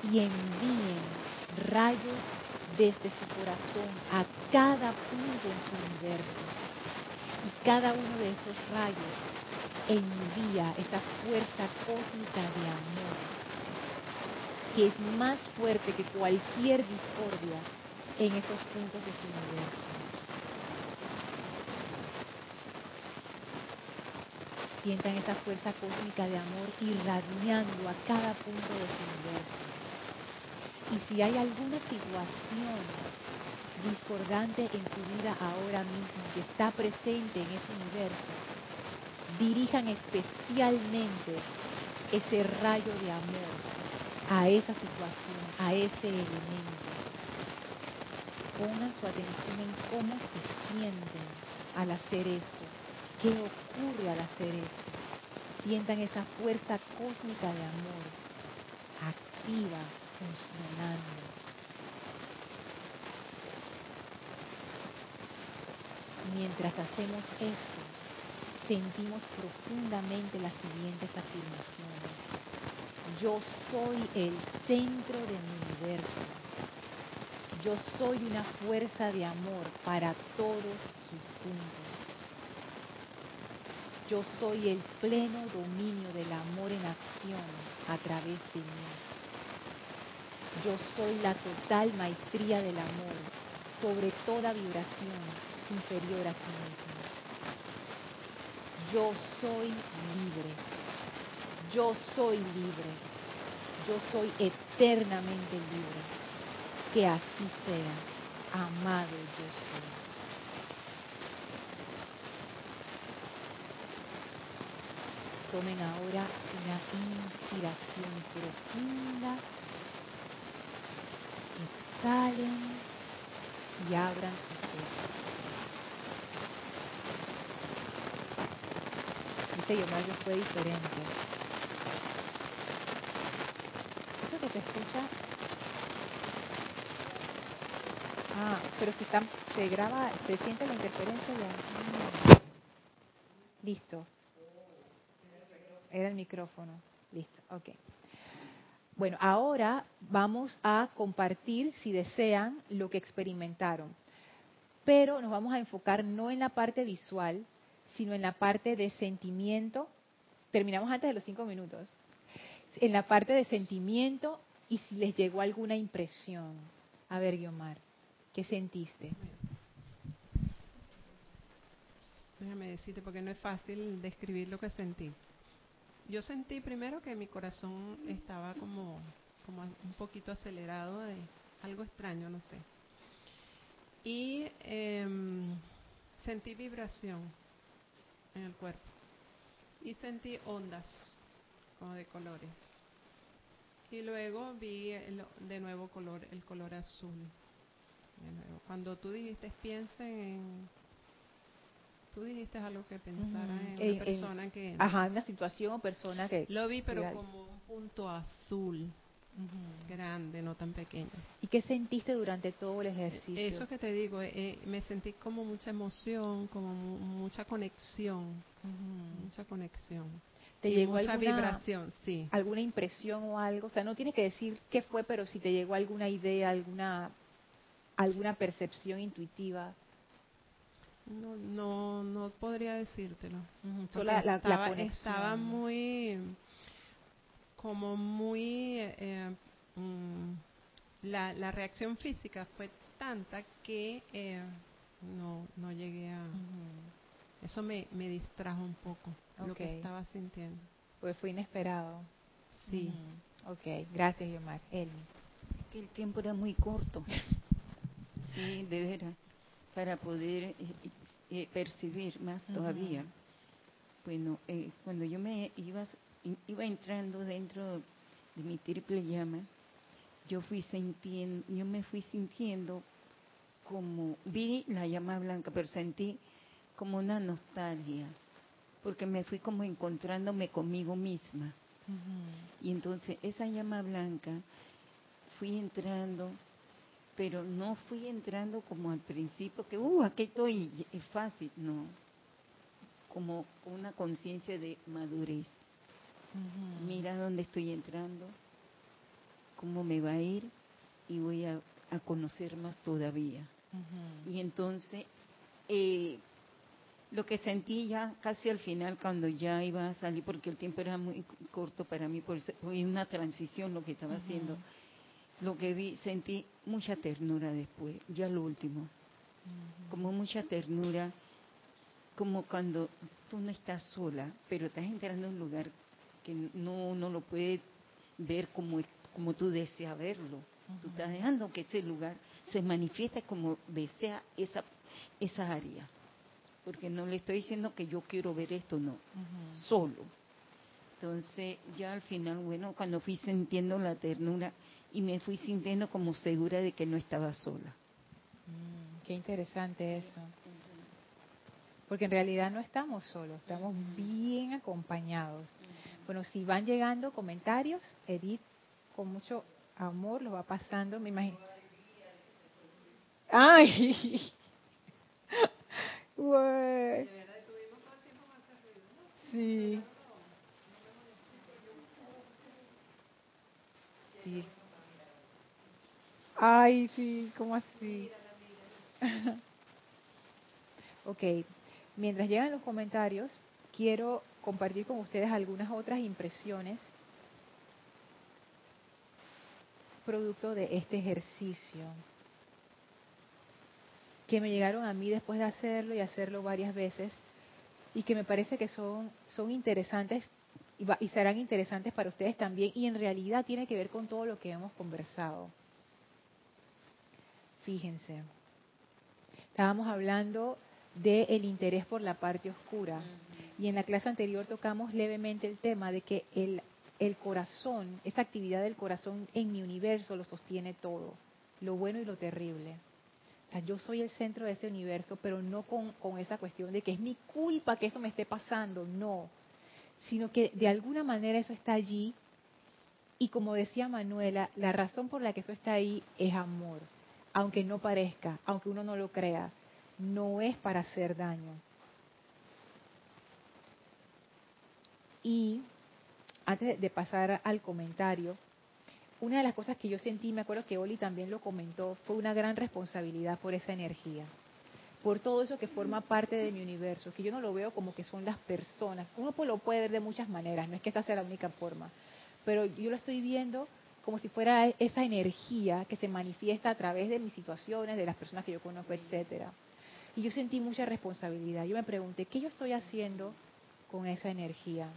y envíen rayos desde su corazón a cada punto en su universo. Y cada uno de esos rayos envía esa fuerza cósmica de amor, que es más fuerte que cualquier discordia en esos puntos de su universo. Sientan esa fuerza cósmica de amor irradiando a cada punto de su universo. Y si hay alguna situación discordante en su vida ahora mismo que está presente en ese universo, dirijan especialmente ese rayo de amor a esa situación, a ese elemento. Pongan su atención en cómo se sienten al hacer esto, qué ocurre al hacer esto. Sientan esa fuerza cósmica de amor activa, funcionando. Mientras hacemos esto, sentimos profundamente las siguientes afirmaciones. Yo soy el centro de mi universo. Yo soy una fuerza de amor para todos sus puntos. Yo soy el pleno dominio del amor en acción a través de mí. Yo soy la total maestría del amor sobre toda vibración inferior a sí mismo. Yo soy libre. Yo soy libre. Yo soy eternamente libre. Que así sea. Amado yo soy. Tomen ahora una inspiración profunda. Exhalen y abran sus ojos. Yo, algo fue diferente. Eso que te escucha. Ah, pero si está, se graba, se siente la interferencia ya. Listo. Era el micrófono. Listo, ok. Bueno, ahora vamos a compartir, si desean, lo que experimentaron. Pero nos vamos a enfocar no en la parte visual, sino en la parte de sentimiento. Terminamos antes de los cinco minutos. En la parte de sentimiento y si les llegó alguna impresión. A ver, Guiomar, ¿qué sentiste? Déjame decirte, porque no es fácil describir lo que sentí yo sentí primero que mi corazón estaba como, como un poquito acelerado de algo extraño, no sé. Y em, sentí vibración en el cuerpo. Y sentí ondas, como de colores. Y luego vi de nuevo color, el color azul. Cuando tú dijiste piensen en Tú dijiste algo que pensara en una persona que... Ajá, una situación o persona que... Lo vi, pero como un punto azul, grande, no tan pequeño. ¿Y qué sentiste durante todo el ejercicio? Eso que te digo, eh, me sentí como mucha emoción, como mucha conexión, mucha conexión. ¿Te llegó mucha vibración, sí. ¿Alguna impresión o algo? O sea, no tienes que decir qué fue, pero si te llegó alguna idea, alguna alguna percepción intuitiva. No, no, no podría decírtelo. estaba, muy, como muy, eh, mm, la, la reacción física fue tanta que eh, no, no llegué a... Eso me, me distrajo un poco, lo que estaba sintiendo. Pues fue inesperado. Sí. Ok, gracias, Yomar. Elmi. Que el tiempo era muy corto. *laughs* sí, de veras para poder eh, eh, percibir más todavía. Bueno, eh, cuando yo me iba, iba entrando dentro de mi triple llama, yo fui sintiendo, yo me fui sintiendo como, vi la llama blanca, pero sentí como una nostalgia, porque me fui como encontrándome conmigo misma. Y entonces esa llama blanca fui entrando pero no fui entrando como al principio, que, uh, aquí estoy, es fácil, no, como una conciencia de madurez. Mira dónde estoy entrando, cómo me va a ir y voy a, conocer más todavía. Y entonces, eh, lo que sentí ya casi al final, cuando ya iba a salir, porque el tiempo era muy corto para mí, por una transición lo que estaba haciendo lo que vi, sentí mucha ternura después, ya lo último, como mucha ternura, como cuando tú no estás sola, pero estás entrando en un lugar que no, no lo puede ver como, como tú deseas verlo. Tú estás dejando que ese lugar se manifieste como desea esa, esa área. Porque no le estoy diciendo que yo quiero ver esto, no. Solo. Entonces, ya al final, bueno, cuando fui sintiendo la ternura y me fui sintiendo como segura de que no estaba sola. Mm, qué interesante eso. Porque en realidad no estamos solos, estamos bien acompañados. Bueno, si van llegando comentarios, Edith con mucho amor lo va pasando, me imagino. ¡Ay! *laughs* Sí. Sí. Ay, sí, ¿cómo así? *laughs* ok, mientras llegan los comentarios, quiero compartir con ustedes algunas otras impresiones producto de este ejercicio que me llegaron a mí después de hacerlo y hacerlo varias veces y que me parece que son, son interesantes y, y serán interesantes para ustedes también y en realidad tiene que ver con todo lo que hemos conversado. Fíjense, estábamos hablando del interés por la parte oscura y en la clase anterior tocamos levemente el tema de que el, el corazón, esa actividad del corazón en mi universo lo sostiene todo, lo bueno y lo terrible. O sea, yo soy el centro de ese universo, pero no con, con esa cuestión de que es mi culpa que eso me esté pasando, no, sino que de alguna manera eso está allí y como decía Manuela, la razón por la que eso está ahí es amor aunque no parezca, aunque uno no lo crea, no es para hacer daño. Y antes de pasar al comentario, una de las cosas que yo sentí, me acuerdo que Oli también lo comentó, fue una gran responsabilidad por esa energía, por todo eso que forma parte de mi universo, que yo no lo veo como que son las personas. Uno pues lo puede ver de muchas maneras, no es que esta sea la única forma, pero yo lo estoy viendo como si fuera esa energía que se manifiesta a través de mis situaciones, de las personas que yo conozco, etcétera. Y yo sentí mucha responsabilidad. Yo me pregunté, ¿qué yo estoy haciendo con esa energía?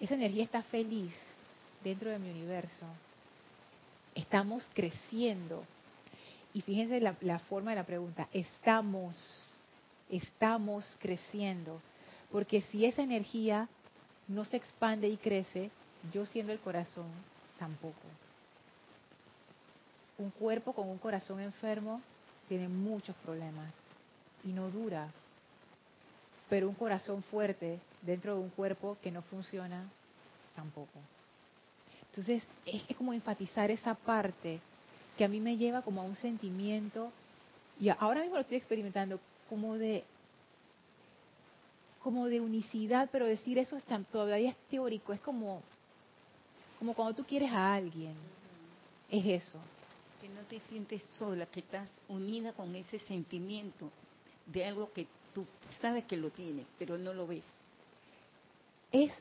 Esa energía está feliz dentro de mi universo. Estamos creciendo. Y fíjense la, forma de la pregunta. Estamos, estamos creciendo. Porque si esa energía no se expande y crece, yo siendo el corazón, tampoco. Un cuerpo con un corazón enfermo tiene muchos problemas y no dura. Pero un corazón fuerte dentro de un cuerpo que no funciona, tampoco. Entonces, es, como enfatizar esa parte que a mí me lleva como a un sentimiento, y ahora mismo lo estoy experimentando, como de como de unicidad, pero decir eso es tan, todavía es teórico, es como como cuando tú quieres a alguien. Es eso. Que no te sientes sola, que estás unida con ese sentimiento de algo que tú sabes que lo tienes, pero no lo ves. Es,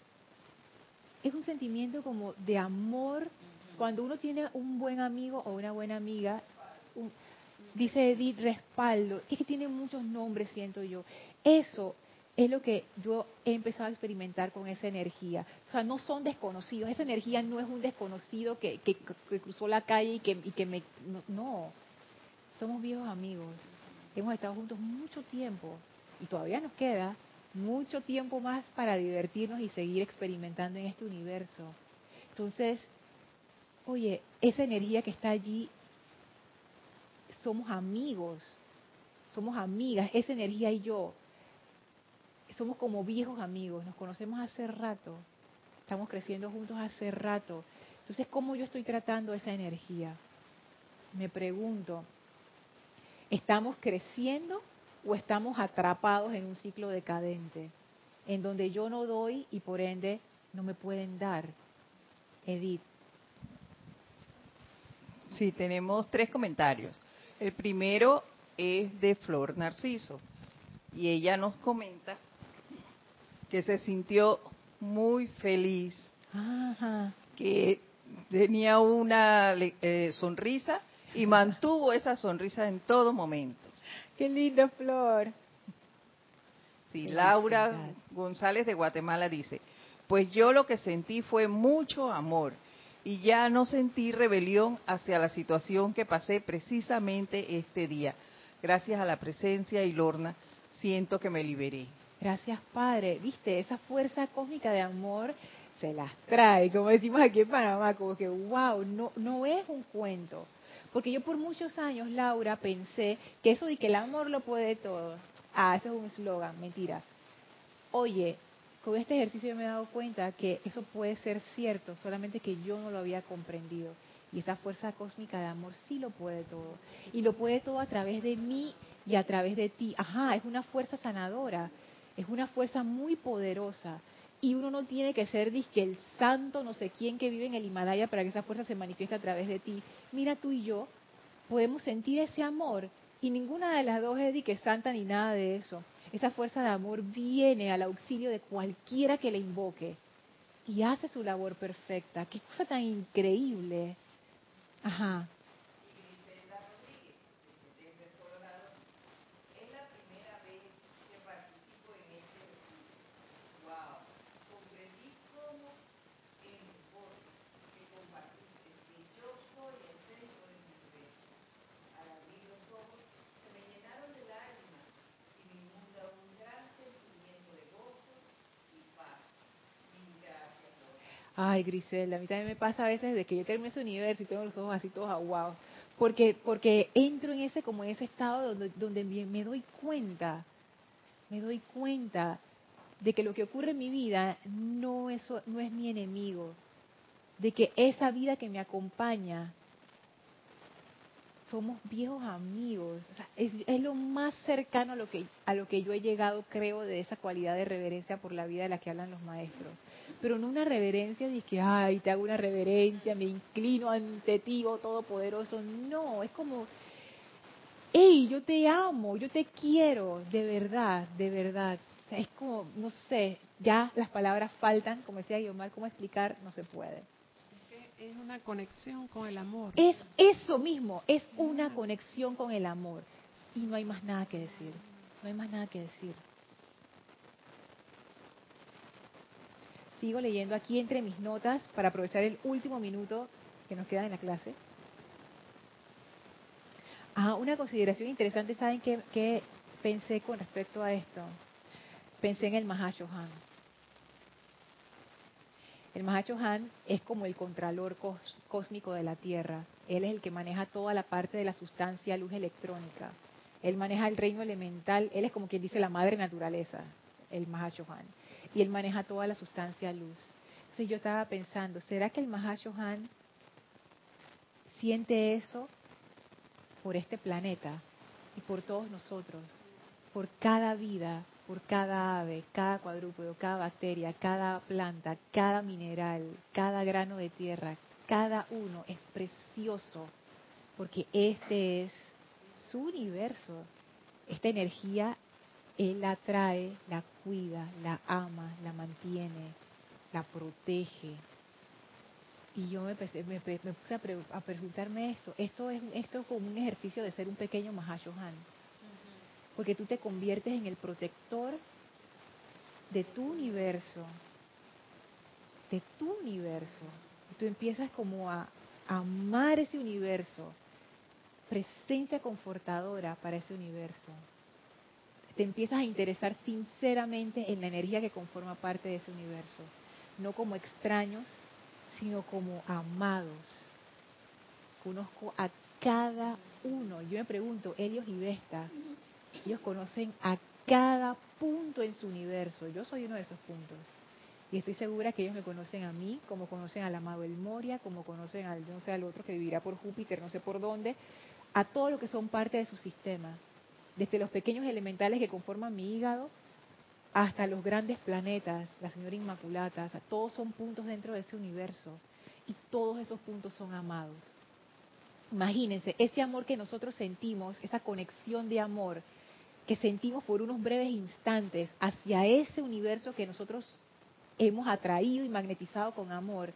es un sentimiento como de amor. Cuando uno tiene un buen amigo o una buena amiga, dice Edith, respaldo, es que tiene muchos nombres, siento yo. Eso es lo que yo he empezado a experimentar con esa energía. O sea, no son desconocidos, esa energía no es un desconocido que, que, cruzó la calle y que, y que me... No, somos viejos amigos, hemos estado juntos mucho tiempo y todavía nos queda mucho tiempo más para divertirnos y seguir experimentando en este universo. Entonces, oye, esa energía que está allí, somos amigos, somos amigas, esa energía y yo somos como viejos amigos, nos conocemos hace rato, estamos creciendo juntos hace rato. Entonces, ¿cómo yo estoy tratando esa energía? Me pregunto, ¿estamos creciendo o estamos atrapados en un ciclo decadente, en donde yo no doy y por ende no me pueden dar? Edith. Sí, tenemos tres comentarios. El primero es de Flor Narciso y ella nos comenta que se sintió muy feliz, que tenía una eh, sonrisa y mantuvo esa sonrisa en todo momento. Qué linda flor. Sí, Laura González de Guatemala dice, pues yo lo que sentí fue mucho amor. y ya no sentí rebelión hacia la situación que pasé precisamente este día. Gracias a la presencia y Lorna, siento que me liberé. Gracias, Padre. Viste, esa fuerza cósmica de amor se las trae, como decimos aquí en Panamá, como que, wow, no, no es un cuento. Porque yo por muchos años, Laura, pensé que eso de que el amor lo puede todo. Ah, eso es un eslogan, mentira. Oye, con este ejercicio me he dado cuenta que eso puede ser cierto, solamente que yo no lo había comprendido. Y esa fuerza cósmica de amor sí lo puede todo. Y lo puede todo a través de mí y a través de ti. Ajá, es una fuerza sanadora, es una fuerza muy poderosa. Y uno no tiene que ser disque el santo no sé quién que vive en el Himalaya para que esa fuerza se manifieste a través de ti. Mira tú y yo podemos sentir ese amor y ninguna de las dos es disque santa ni nada de eso. Esa fuerza de amor viene al auxilio de cualquiera que le invoque y hace su labor perfecta. Qué cosa tan increíble. Ajá. Ay, Griselda, a mí también me pasa a veces de que yo termino ese universo y tengo los ojos así todos aguados. Porque, porque entro en ese, como en ese estado donde, donde me doy cuenta, me doy cuenta de que lo que ocurre en mi vida no es, no es mi enemigo, de que esa vida que me acompaña somos viejos amigos. es, es, lo más cercano a lo que a lo que yo he llegado, creo, de esa cualidad de reverencia por la vida de la que hablan los maestros. Pero no una reverencia de que, ay, te hago una reverencia, me inclino ante ti, oh todopoderoso. No, es como, hey, yo te amo, yo te quiero, de verdad, de verdad. es como, no sé, ya las palabras faltan, como decía Guiomar, cómo explicar, no se puede es una conexión con el amor. Es eso mismo, es una conexión con el amor. Y no hay más nada que decir. No hay más nada que decir. Sigo leyendo aquí entre mis notas para aprovechar el último minuto que nos queda en la clase. Ah, una consideración interesante, ¿saben qué, qué pensé con respecto a esto? Pensé en el Mahashohan. El Mahachohan es como el contralor cósmico de la Tierra. Él es el que maneja toda la parte de la sustancia luz electrónica. Él maneja el reino elemental. Él es como quien dice la madre naturaleza, el Mahashohan. Y él maneja toda la sustancia luz. Entonces yo estaba pensando, ¿será que el Mahashohan siente eso por este planeta y por todos nosotros? Por cada vida, por cada ave, cada cuadrúpedo, cada bacteria, cada planta, cada mineral, cada grano de tierra, cada uno es precioso, porque este es su universo. Esta energía Él la trae, la cuida, la ama, la mantiene, la protege. Y yo me, puse a, preguntarme esto. Esto es, esto es como un ejercicio de ser un pequeño Mahashohan porque tú te conviertes en el protector de tu universo, de tu universo. Tú empiezas como a amar ese universo, presencia confortadora para ese universo. Te empiezas a interesar sinceramente en la energía que conforma parte de ese universo, no como extraños, sino como amados. Conozco a cada uno. Yo me pregunto, Helios y Vesta, ellos conocen a cada punto en su universo. Yo soy uno de esos puntos. Y estoy segura que ellos me conocen a mí, como conocen al amado El Moria, como conocen al, no sé, al otro que vivirá por Júpiter, no sé por dónde, a todo lo que son parte de su sistema. Desde los pequeños elementales que conforman mi hígado hasta los grandes planetas, la señora Inmaculata, todos son puntos dentro de ese universo. Y todos esos puntos son amados. Imagínense, ese amor que nosotros sentimos, esa conexión de amor, que sentimos por unos breves instantes hacia ese universo que nosotros hemos atraído y magnetizado con amor,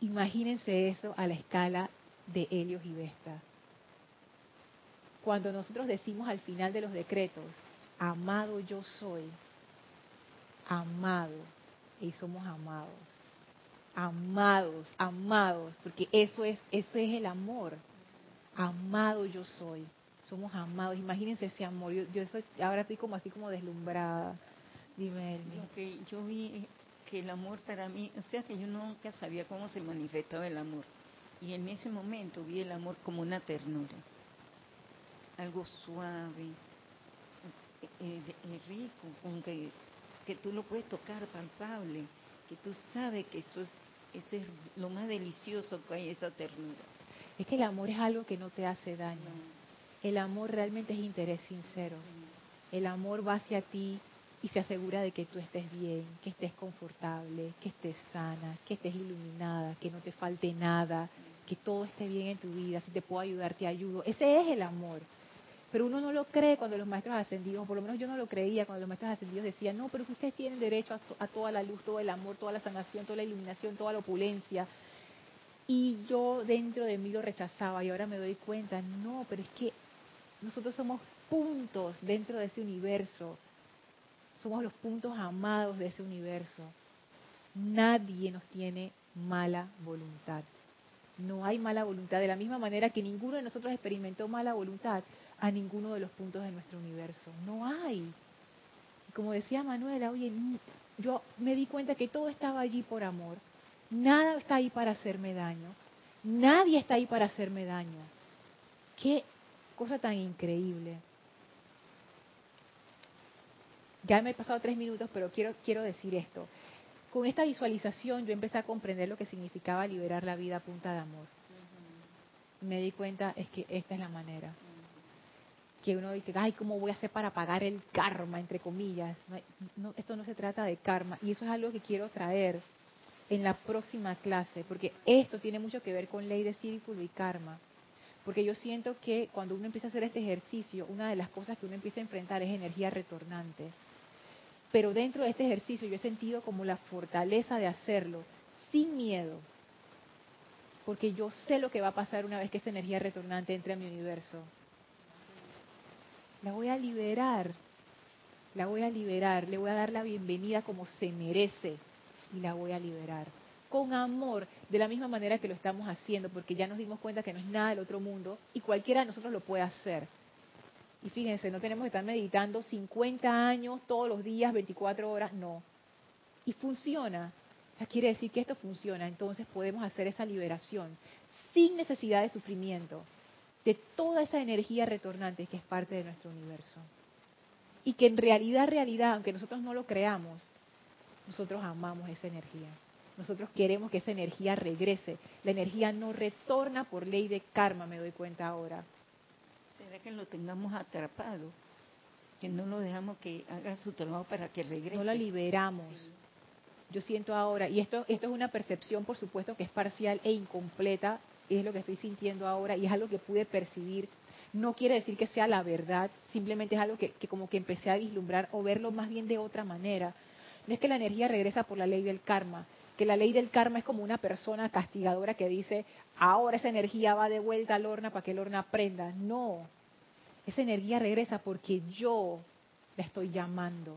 imagínense eso a la escala de Helios y Vesta. Cuando nosotros decimos al final de los decretos, amado yo soy, amado, y somos amados. amados, amados, porque eso es, eso es el amor. Amado yo soy. Somos amados. Imagínense ese amor. Yo, yo ahora estoy como así como deslumbrada. Dime, Lo que yo vi que el amor para mí, o sea que yo nunca sabía cómo se manifestaba el amor. Y en ese momento vi el amor como una ternura. Algo suave, eh, eh, eh, rico, con que, que tú lo puedes tocar palpable, que tú sabes que eso es, eso es lo más delicioso que hay, esa ternura. Es que el amor es algo que no te hace daño. El amor realmente es interés sincero. El amor va hacia ti y se asegura de que tú estés bien, que estés confortable, que estés sana, que estés iluminada, que no te falte nada, que todo esté bien en tu vida. Si te puedo ayudar, te ayudo. Ese es el amor. Pero uno no lo cree cuando los maestros ascendidos, por lo menos yo no lo creía cuando los maestros ascendidos decían, no, pero ustedes tienen derecho a, toda la luz, todo el amor, toda la sanación, toda la iluminación, toda la opulencia. Y yo dentro de mí lo rechazaba y ahora me doy cuenta, no, pero es que nosotros somos puntos dentro de ese universo. Somos los puntos amados de ese universo. Nadie nos tiene mala voluntad. No hay mala voluntad. De la misma manera que ninguno de nosotros experimentó mala voluntad a ninguno de los puntos de nuestro universo. No hay. Como decía Manuela, oye, yo me di cuenta que todo estaba allí por amor. Nada está ahí para hacerme daño. Nadie está ahí para hacerme daño. Qué Cosa tan increíble. Ya me he pasado tres minutos, pero quiero, quiero decir esto. Con esta visualización yo empecé a comprender lo que significaba liberar la vida a punta de amor. Me di cuenta es que esta es la manera. Que uno dice, ay, ¿cómo voy a hacer para pagar el karma, entre comillas? esto no se trata de karma. Y eso es algo que quiero traer en la próxima clase, porque esto tiene mucho que ver con ley de círculo y karma. Porque yo siento que cuando uno empieza a hacer este ejercicio, una de las cosas que uno empieza a enfrentar es energía retornante. Pero dentro de este ejercicio yo he sentido como la fortaleza de hacerlo sin miedo. Porque yo sé lo que va a pasar una vez que esa energía retornante entre a mi universo. La voy a liberar. La voy a liberar. Le voy a dar la bienvenida como se merece. Y la voy a liberar con amor, de la misma manera que lo estamos haciendo, porque ya nos dimos cuenta que no es nada del otro mundo y cualquiera de nosotros lo puede hacer. Y fíjense, no tenemos que estar meditando 50 años todos los días, 24 horas, no. Y funciona. quiere decir que esto funciona, entonces podemos hacer esa liberación sin necesidad de sufrimiento de toda esa energía retornante que es parte de nuestro universo. Y que en realidad, realidad, aunque nosotros no lo creamos, nosotros amamos esa energía. Nosotros queremos que esa energía regrese. La energía no retorna por ley de karma, me doy cuenta ahora. ¿Será que lo tengamos atrapado? Que no lo dejamos que haga su trabajo para que regrese. No lo liberamos. Yo siento ahora, y esto, esto es una percepción, por supuesto, que es parcial e incompleta, es lo que estoy sintiendo ahora y es algo que pude percibir. No quiere decir que sea la verdad, simplemente es algo que, que como que empecé a vislumbrar o verlo más bien de otra manera. No es que la energía regresa por la ley del karma, que la ley del karma es como una persona castigadora que dice, ahora esa energía va de vuelta al horno para que el horno aprenda. No, esa energía regresa porque yo la estoy llamando,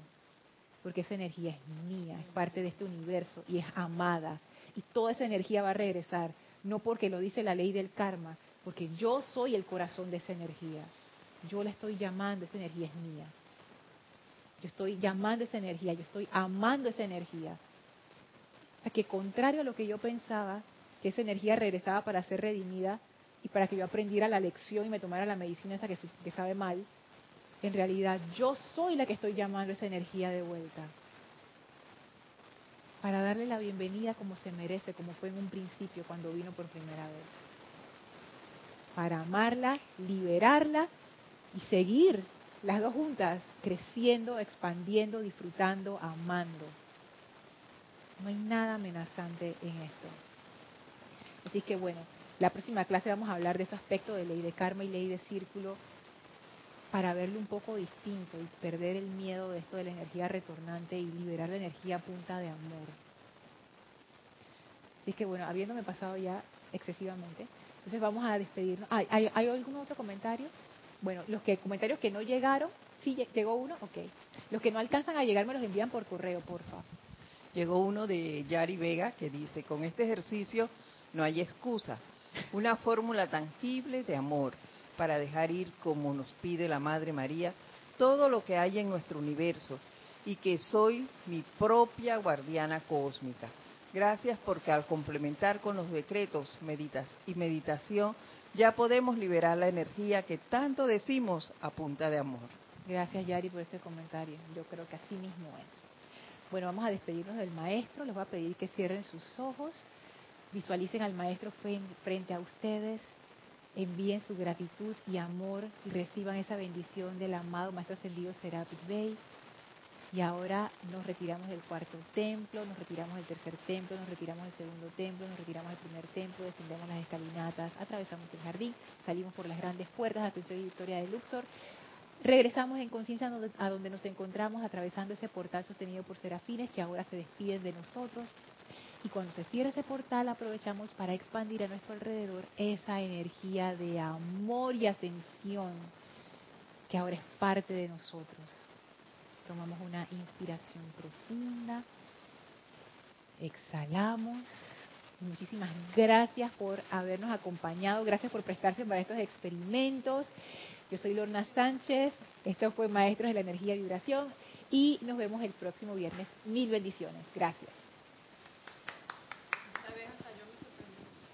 porque esa energía es mía, es parte de este universo y es amada. Y toda esa energía va a regresar, no porque lo dice la ley del karma, porque yo soy el corazón de esa energía. Yo la estoy llamando, esa energía es mía. Yo estoy llamando esa energía, yo estoy amando esa energía que contrario a lo que yo pensaba, que esa energía regresaba para ser redimida y para que yo aprendiera la lección y me tomara la medicina esa que, que sabe mal, en realidad yo soy la que estoy llamando esa energía de vuelta. Para darle la bienvenida como se merece, como fue en un principio cuando vino por primera vez. Para amarla, liberarla y seguir las dos juntas, creciendo, expandiendo, disfrutando, amando. No hay nada amenazante en esto. Así que bueno, la próxima clase vamos a hablar de ese aspecto de ley de karma y ley de círculo para verlo un poco distinto y perder el miedo de esto de la energía retornante y liberar la energía punta de amor. Así que bueno, habiéndome pasado ya excesivamente, entonces vamos a despedirnos. ¿Hay, algún otro comentario? Bueno, los que comentarios que no llegaron, sí llegó uno, ok. Los que no alcanzan a llegar me los envían por correo, por favor. Llegó uno de Yari Vega que dice, con este ejercicio no hay excusa, una fórmula tangible de amor para dejar ir como nos pide la Madre María todo lo que hay en nuestro universo y que soy mi propia guardiana cósmica. Gracias porque al complementar con los decretos meditas y meditación ya podemos liberar la energía que tanto decimos a punta de amor. Gracias Yari por ese comentario. Yo creo que así mismo es. Bueno, vamos a despedirnos del maestro. Les voy a pedir que cierren sus ojos, visualicen al maestro frente a ustedes, envíen su gratitud y amor y reciban esa bendición del amado Maestro Ascendido Serapis Bey. Y ahora nos retiramos del cuarto templo, nos retiramos del tercer templo, nos retiramos del segundo templo, nos retiramos del primer templo, descendemos las escalinatas, atravesamos el jardín, salimos por las grandes puertas, Ascensión y Victoria de Luxor, regresamos en conciencia a donde nos encontramos, atravesando ese portal sostenido por serafines que ahora se despiden de nosotros. Y cuando se cierra ese portal aprovechamos para expandir a nuestro alrededor esa energía de amor y ascensión que ahora es parte de nosotros tomamos una inspiración profunda, exhalamos. Muchísimas gracias por habernos acompañado, gracias por prestarse para estos experimentos. Yo soy Lorna Sánchez, esto fue Maestros de la Energía y Vibración y nos vemos el próximo viernes. Mil bendiciones. Gracias.